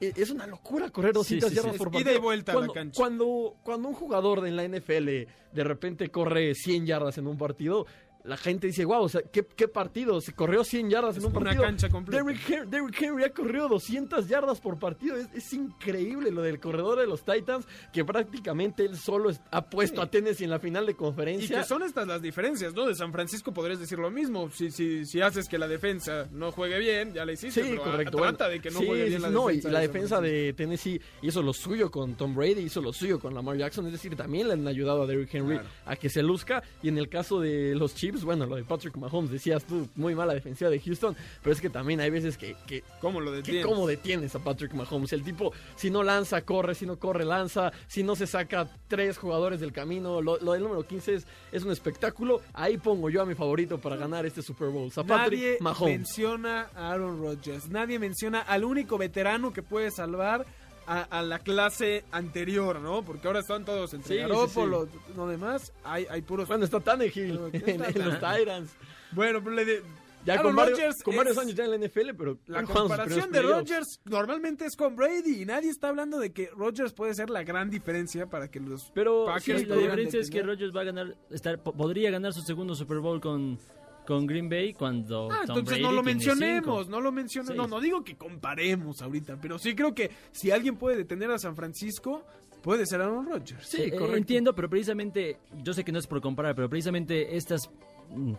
Eh, Es una locura correr 200 sí, yardas sí. por partido. ida y vuelta a la cuando, cancha. Cuando, cuando un jugador en la NFL de repente corre 100 yardas en un partido, la gente dice, wow, o sea, ¿qué, qué partido? Se corrió 100 yardas en un una partido. cancha completa. Derrick, Hen- Derrick Henry ha corrido 200 yardas por partido. Es, es increíble lo del corredor de los Titans, que prácticamente él solo ha puesto a Tennessee en la final de Y conferencia. que son estas las diferencias, ¿no? De San Francisco podrías decir lo mismo. Si, si, si haces que la defensa no juegue bien, ya la hiciste. Sí, pero correcto. Trata de que no Sí, juegue bien la no, defensa. y la de defensa de Tennessee hizo lo suyo con Tom Brady, hizo lo suyo con Lamar Jackson. Es decir, también le han ayudado a Derrick Henry Claro. a que se luzca. Y en el caso de los Chiefs, bueno, lo de Patrick Mahomes, decías tú, muy mala defensiva de Houston. Pero es que también hay veces que, que ¿Cómo lo ¿Qué- detienes? ¿Cómo detienes a Patrick Mahomes? El tipo, si no lanza, corre, si no corre, lanza, si no se saca tres jugadores del camino, lo, lo del número 15 es, es un espectáculo. Ahí pongo yo a mi favorito para ganar este Super Bowl, a Patrick Nadie Mahomes. menciona a Aaron Rodgers. Nadie menciona al único veterano que puede salvar a, a la clase anterior, ¿no? Porque ahora están todos entre Sí, sí, Garoppolo, no demás. Hay, hay puros. Bueno, está Tannehill está en los Tyrants. Bueno, pero le de- Ya Aaron con, varios, Rodgers con varios años ya en la NFL, pero La comparación de. Rodgers normalmente es con Brady y nadie está hablando de que Rodgers puede ser la gran diferencia para que los Pero Packers Sí, sí, la diferencia es que. Rodgers va a ganar, estar, po- podría ganar su segundo Super Bowl con, con Green Bay cuando Ah, Tom entonces Brady no lo mencionemos, cinco. no lo mencionemos. Sí. No, no digo que comparemos ahorita, pero sí creo que si alguien puede detener a San Francisco, puede ser Aaron Rodgers. Sí, Eh, correcto. Entiendo, pero precisamente, yo sé que no es por comparar, pero precisamente estas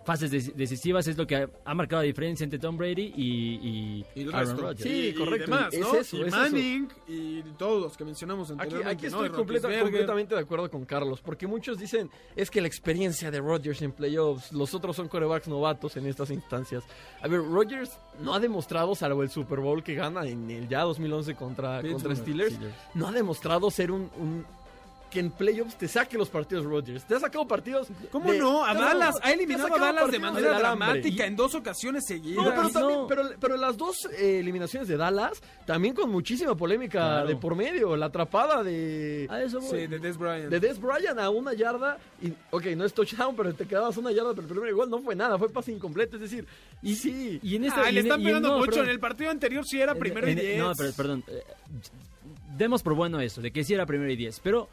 fases dec- decisivas es lo que ha, ha marcado la diferencia entre Tom Brady y, y Y Aaron. Rodgers. Sí, y correcto, demás, es ¿no? eso, y es eso. Manning y todos los que mencionamos Aquí, anteriormente. aquí ¿no? estoy completa- completamente de acuerdo con Carlos, porque muchos dicen es que la experiencia de Rodgers en playoffs, los otros son corebacks novatos en estas instancias. A ver, Rodgers no ha demostrado, salvo el Super Bowl que gana en el ya 2011 contra, contra Steelers, Steelers. no ha demostrado ser un, un que en playoffs te saque los partidos Rodgers. Te ha sacado partidos. ¿Cómo de- no? A no, Dallas. no, Ha eliminado te a sacado Dallas de manera dramática en dos ocasiones seguidas. No, pero, No. también- pero, pero las dos eh, eliminaciones de Dallas, también con muchísima polémica Claro. de por medio. La atrapada de, A eso. Sí, de Des Bryant. de Des Bryant a una yarda. Y, ok, no es touchdown, pero te quedabas una yarda, pero el primer igual no fue nada, fue pase incompleto. Es decir, y sí. Y en este, Ah, y le están y en- pegando no, mucho. perdón. En el partido anterior sí era En- primero y en- diez. No, pero, perdón. eh, demos por bueno eso, de que sí era primero y diez. Pero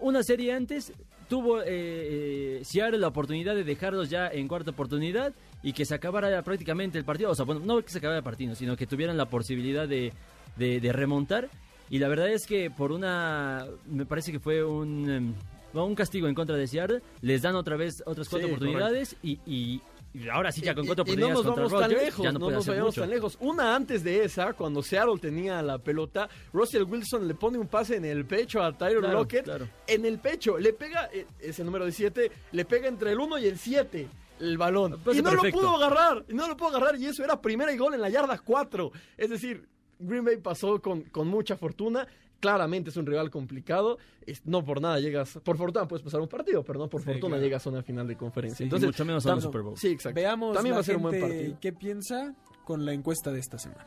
una serie antes tuvo eh, eh, Seattle la oportunidad de dejarlos ya en cuarta oportunidad y que se acabara prácticamente el partido. O sea, bueno, no que se acabara el partido, sino que tuvieran la posibilidad de, de- de remontar. Y la verdad es que por una. Me parece que fue un. em, un castigo en contra de Seattle. Les dan otra vez otras cuatro Sí, oportunidades y, y- y ahora sí ya con cuatro y, y no oportunidades nos vamos tan lejos, no, nos vayamos mucho. tan lejos. Una antes de esa, cuando Seattle tenía la pelota, Russell Wilson le pone un pase en el pecho a Tyron Claro, Lockett. claro. En el pecho, le pega, eh, ese número 17, le pega entre el 1 y el 7 el balón. Pase y no perfecto. lo pudo agarrar, y no lo pudo agarrar, y eso era primera y gol en la yarda 4. Es decir, Green Bay pasó con, con mucha fortuna. Claramente es un rival complicado. Es- no por nada llegas. Por fortuna puedes pasar un partido, pero no por Sí, fortuna claro. llegas a una final de conferencia. Sí, Entonces, mucho menos a un Super Bowl. Sí, exacto. Veamos También la va a ser un buen partido. qué piensa con la encuesta de esta semana.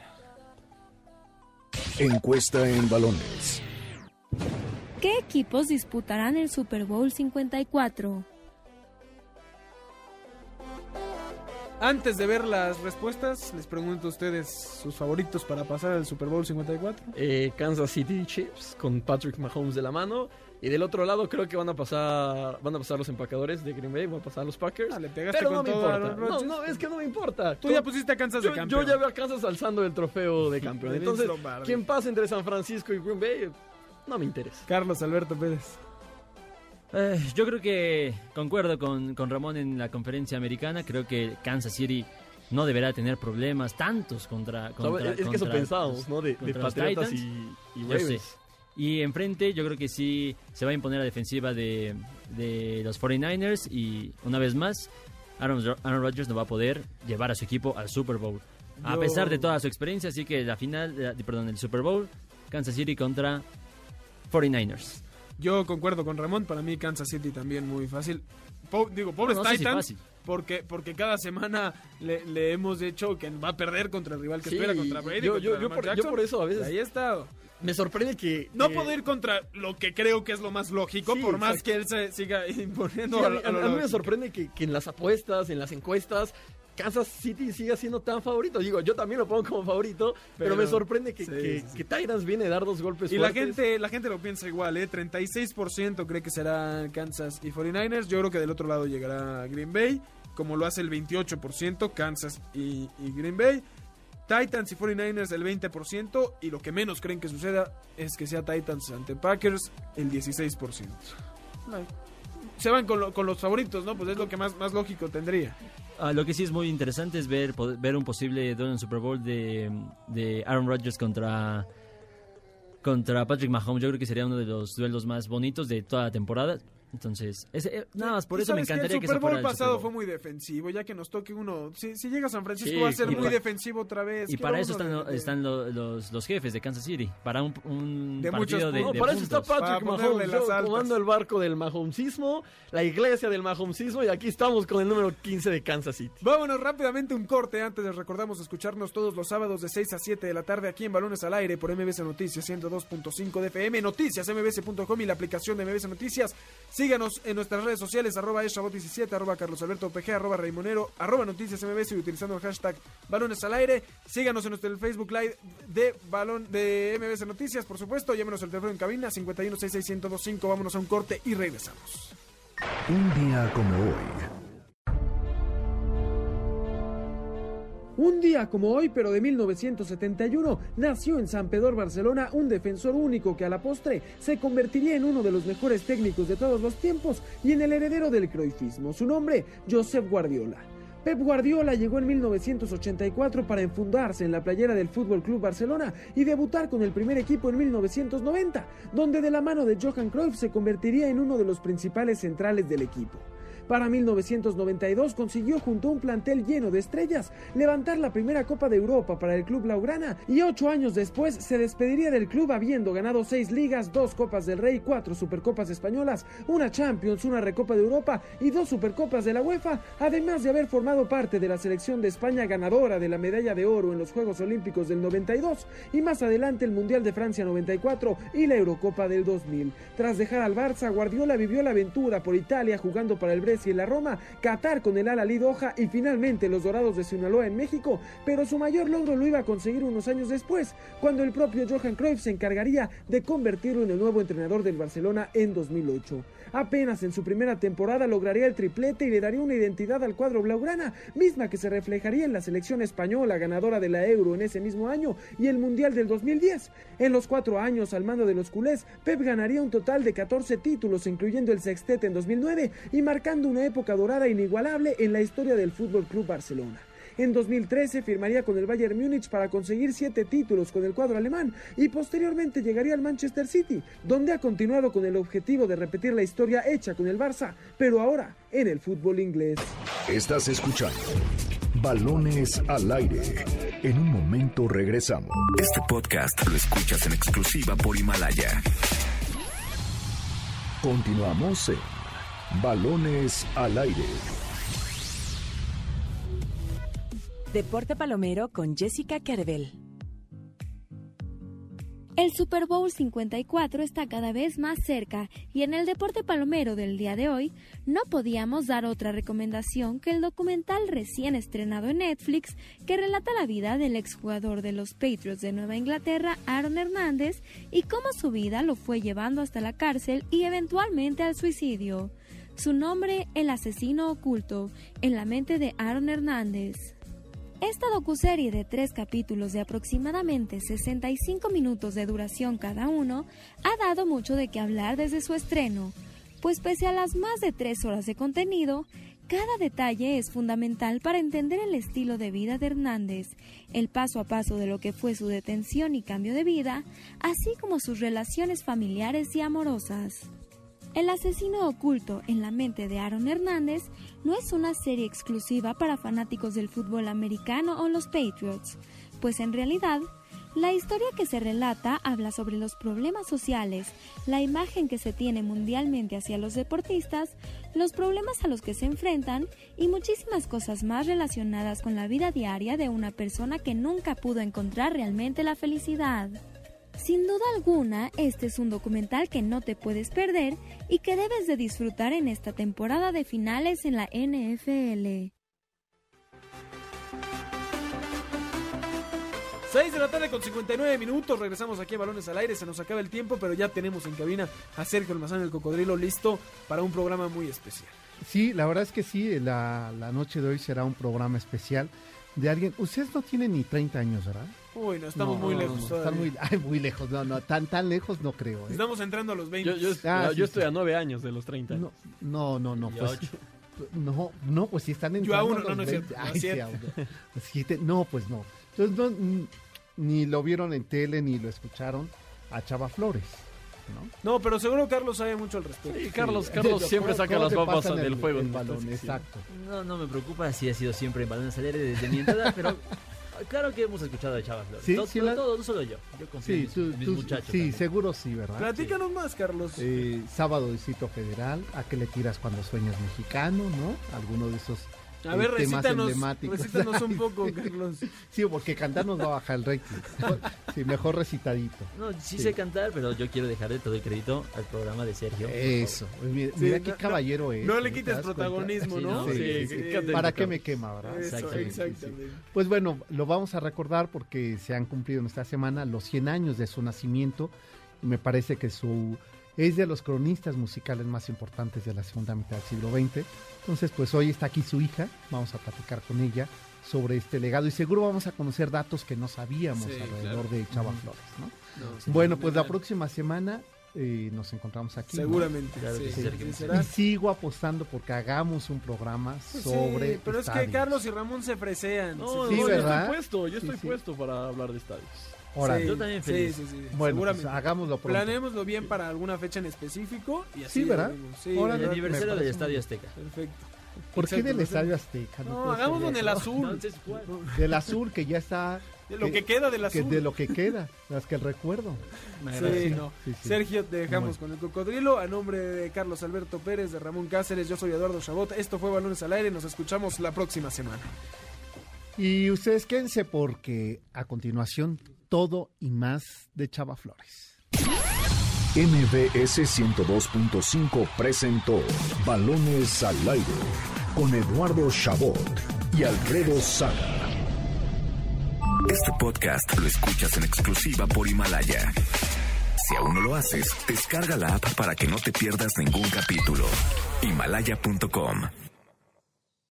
Encuesta en balones. ¿Qué equipos disputarán el Super Bowl 54? Antes de ver las respuestas, les pregunto a ustedes sus favoritos para pasar al Super Bowl 54. eh, Kansas City Chiefs con Patrick Mahomes de la mano. Y del otro lado creo que van a pasar van a pasar los empacadores de Green Bay, van a pasar los Packers. Ah, le pegaste pero con no me todo importa. No, no, es que no me importa. Tú ya pusiste a Kansas yo, de yo campeón. ya veo a Kansas alzando el trofeo de campeón. Entonces, quien pase entre San Francisco y Green Bay no me interesa. Carlos Alberto Pérez. Eh, yo creo que concuerdo con, con Ramón en la conferencia americana. Creo que Kansas City no deberá tener problemas tantos contra. Contra es que eso pensábamos, ¿no? De, de Patriotas y, Titans. y Yo Ravens. sé. Y enfrente yo creo que sí se va a imponer la defensiva de, de los 49ers y una vez más Aaron, Aaron Rodgers no va a poder llevar a su equipo al Super Bowl. A pesar de toda su experiencia, así que la final, eh, perdón, el Super Bowl, Kansas City contra 49ers. Yo concuerdo con Ramón, para mí Kansas City también muy fácil. Po- digo, pobres No, no si Titans, fácil. porque, porque cada semana le, le hemos dicho que va a perder contra el rival que Sí, espera, contra Brady, yo- contra yo- yo por- yo por eso a veces- Ahí he estado. Me sorprende que... No que- puedo ir contra lo que creo que es lo más lógico, Sí, por más exacto. que él se siga imponiendo Sí, a, a, mí, a a mí me sorprende que, que en las apuestas, en las encuestas, Kansas City siga siendo tan favorito. Digo, yo también lo pongo como favorito, pero, Pero- me sorprende que, sí, que, sí, sí. que Titans viene a dar dos golpes Y la fuertes. gente, la gente lo piensa igual, ¿eh? 36% cree que será Kansas y 49ers. Yo creo que del otro lado llegará Green Bay, como lo hace el 28%, Kansas y, y Green Bay. Titans y 49ers el 20% y lo que menos creen que suceda es que sea Titans ante Packers el 16%. Se van con, lo- con los favoritos, ¿no? Pues es lo que más, más lógico tendría. Ah, lo que sí es muy interesante es ver, ver un posible en Super Bowl de, de Aaron Rodgers contra, contra Patrick Mahomes. Yo creo que sería uno de los duelos más bonitos de toda la temporada. Entonces, ese- eh, nada más por eso me que encantaría el que, Super se fuera el pasado Super fue muy defensivo, ya que nos toque uno. Si, si llega a San Francisco Sí, va a ser muy defensivo otra vez. Y para eso están, de- de- están lo- los, los jefes de Kansas City. Para un, un De partido de. No, de para eso está. Patrick Mahomes, comando el barco del Mahomesismo, la iglesia del Mahomesismo, y aquí estamos con el número 15 de Kansas City. Vámonos rápidamente un corte antes les recordamos escucharnos todos los sábados de 6 a 7 de la tarde aquí en Balones al Aire por MBS Noticias 102.5 de FM, noticias mbs.com y la aplicación de MBS Noticias. Síganos en nuestras redes sociales arroba eshabot17, arroba carlos alberto pg, arroba raimonero, arroba noticias mbs y utilizando el hashtag Balones al Aire. Síganos en nuestro Facebook Live de Balón de MBS Noticias, por supuesto. Llámenos al teléfono en cabina 5166125. Vámonos a un corte y regresamos. Un día como hoy. Un día como hoy, pero de 1971, nació en San Pedro, Barcelona, un defensor único que a la postre se convertiría en uno de los mejores técnicos de todos los tiempos y en el heredero del croifismo. Su nombre, Josep Guardiola. Pep Guardiola llegó en 1984 para enfundarse en la playera del Fútbol Club Barcelona y debutar con el primer equipo en 1990, donde de la mano de Johan Cruyff se convertiría en uno de los principales centrales del equipo. Para 1992 consiguió junto a un plantel lleno de estrellas levantar la primera Copa de Europa para el club Blaugrana y ocho años después se despediría del club habiendo ganado seis ligas, dos Copas del Rey, cuatro Supercopas españolas, una Champions, una Recopa de Europa y dos Supercopas de la UEFA, además de haber formado parte de la selección de España ganadora de la medalla de oro en los Juegos Olímpicos del 92 y más adelante el Mundial de Francia 94 y la Eurocopa del 2000. Tras dejar al Barça, Guardiola vivió la aventura por Italia jugando para el Brescia y la Roma, Qatar con el Al Ahly Doha y finalmente los Dorados de Sinaloa en México, pero su mayor logro lo iba a conseguir unos años después, cuando el propio Johan Cruyff se encargaría de convertirlo en el nuevo entrenador del Barcelona en 2008. Apenas en su primera temporada lograría el triplete y le daría una identidad al cuadro blaugrana, misma que se reflejaría en la selección española ganadora de la Euro en ese mismo año y el Mundial del 2010. En los cuatro años al mando de los culés, Pep ganaría un total de 14 títulos, incluyendo el sextete en 2009 y marcando una época dorada inigualable en la historia del Fútbol Club Barcelona. En 2013 firmaría con el Bayern Múnich para conseguir siete títulos con el cuadro alemán y posteriormente llegaría al Manchester City, donde ha continuado con el objetivo de repetir la historia hecha con el Barça, pero ahora en el fútbol inglés. Estás escuchando Balones al aire. En un momento regresamos. Este podcast lo escuchas en exclusiva por Himalaya. Continuamos en Balones al aire. Deporte Palomero con Jessica Carvel. El Super Bowl 54 está cada vez más cerca y en el deporte palomero del día de hoy no podíamos dar otra recomendación que el documental recién estrenado en Netflix que relata la vida del exjugador de los Patriots de Nueva Inglaterra, Aaron Hernández, y cómo su vida lo fue llevando hasta la cárcel y eventualmente al suicidio. Su nombre, El asesino oculto, en la mente de Aaron Hernández. Esta docuserie de tres capítulos de aproximadamente 65 minutos de duración cada uno ha dado mucho de qué hablar desde su estreno, pues pese a las más de tres horas de contenido, cada detalle es fundamental para entender el estilo de vida de Hernández, el paso a paso de lo que fue su detención y cambio de vida, así como sus relaciones familiares y amorosas. El asesino oculto en la mente de Aaron Hernández no es una serie exclusiva para fanáticos del fútbol americano o los Patriots, pues en realidad la historia que se relata habla sobre los problemas sociales, la imagen que se tiene mundialmente hacia los deportistas, los problemas a los que se enfrentan y muchísimas cosas más relacionadas con la vida diaria de una persona que nunca pudo encontrar realmente la felicidad. Sin duda alguna, este es un documental que no te puedes perder y que debes de disfrutar en esta temporada de finales en la NFL. 6 de la tarde con 59 minutos, regresamos aquí a Balones al Aire, se nos acaba el tiempo, pero ya tenemos en cabina a Sergio Almazán el Cocodrilo listo para un programa muy especial. Sí, la verdad es que sí, la, la noche de hoy será un programa especial de alguien. Ustedes no tienen ni 30 años, ¿verdad? Uy, no, estamos No, muy no, lejos. no, todavía. están muy, ay, muy lejos, no, no, tan, tan lejos no creo. ¿eh? Estamos entrando a los 20. Yo, yo, Ah, yo sí, estoy sí. a nueve años de los 30. No, no, no, no, pues, no, no, pues si están Yo entrando a uno, los no, no es 20, cierto, no ay, es sí, cierto. a uno. Siete, no, pues no. Entonces no, ni lo vieron en tele ni lo escucharon a Chava Flores, ¿no? No, pero seguro Carlos sabe mucho al respecto. Sí, Carlos, Sí. Carlos ¿Cómo- siempre saca las papas del el- en balón, exacto. No, no me preocupa, sí ha sido siempre en balones al aire desde mi entrada, pero claro que hemos escuchado de Chava Flores. Sí, todo, sí todo, la- todo, no solo yo. Yo confío en Sí, mis, tú- mis tú- muchachos. sí, también. seguro sí, ¿verdad? Platícanos más, Carlos. Eh, sábado Distrito Federal, ¿a qué le tiras cuando sueñas mexicano, no? Alguno de esos A ver, temas recítanos, emblemáticos. recítanos un poco. Carlos. Sí, porque cantar nos va a bajar el rating. Sí, mejor recitadito. No, sí, Sí. sé cantar, pero yo quiero dejarle todo el crédito al programa de Sergio. Eso. favor. Mira, Sí, mira no- qué no- caballero es. no le quites protagonismo, Sí, ¿no? no, Sí, sí, sí, sí, sí. quédate ¿Para qué me quema, verdad? Eso, Exactamente, exactamente. Pues bueno, lo vamos a recordar porque se han cumplido en esta semana los 100 años de su nacimiento. Y me parece que su es de los cronistas musicales más importantes de la segunda mitad del siglo XX. Entonces, pues hoy está aquí su hija. Vamos a platicar con ella sobre este legado y seguro vamos a conocer datos que no sabíamos Sí, alrededor claro. de Chava Flores, ¿no? No, sí, Bueno, pues la próxima semana eh, nos encontramos aquí. ¿no? Seguramente. Sí, sí, Y sigo apostando porque hagamos un programa sobre. pero es que. Carlos y Ramón se fresean. No, Sí, no, yo ¿verdad? estoy puesto, yo Sí, estoy sí. puesto para hablar de estadios. Órale. Sí, Yo también sí, feliz. sí, sí, Bueno, seguramente. pues hagámoslo pronto. Planeémoslo bien para alguna fecha en específico y así. Sí, ¿verdad? haremos. Sí, Órale. la El aniversario del Estadio Azteca. Perfecto. ¿Por qué del no sé. Estadio Azteca? No, ser hagámoslo en el azul. Entonces, ¿cuál? Del azul que ya está. De lo que queda del que azul. de lo que queda, las que el recuerdo. Sí, no. Sí, sí. Sergio, te dejamos Bueno. con el cocodrilo. A nombre de Carlos Alberto Pérez, de Ramón Cáceres, yo soy Eduardo Chabot. Esto fue Balones al Aire. Nos escuchamos la próxima semana. Y ustedes quédense porque a continuación todo y más de Chava Flores. MBS 102.5 presentó Balones al aire con Eduardo Chabot y Alfredo Saga. Este podcast lo escuchas en exclusiva por Himalaya. Si aún no lo haces, descarga la app para que no te pierdas ningún capítulo. Himalaya.com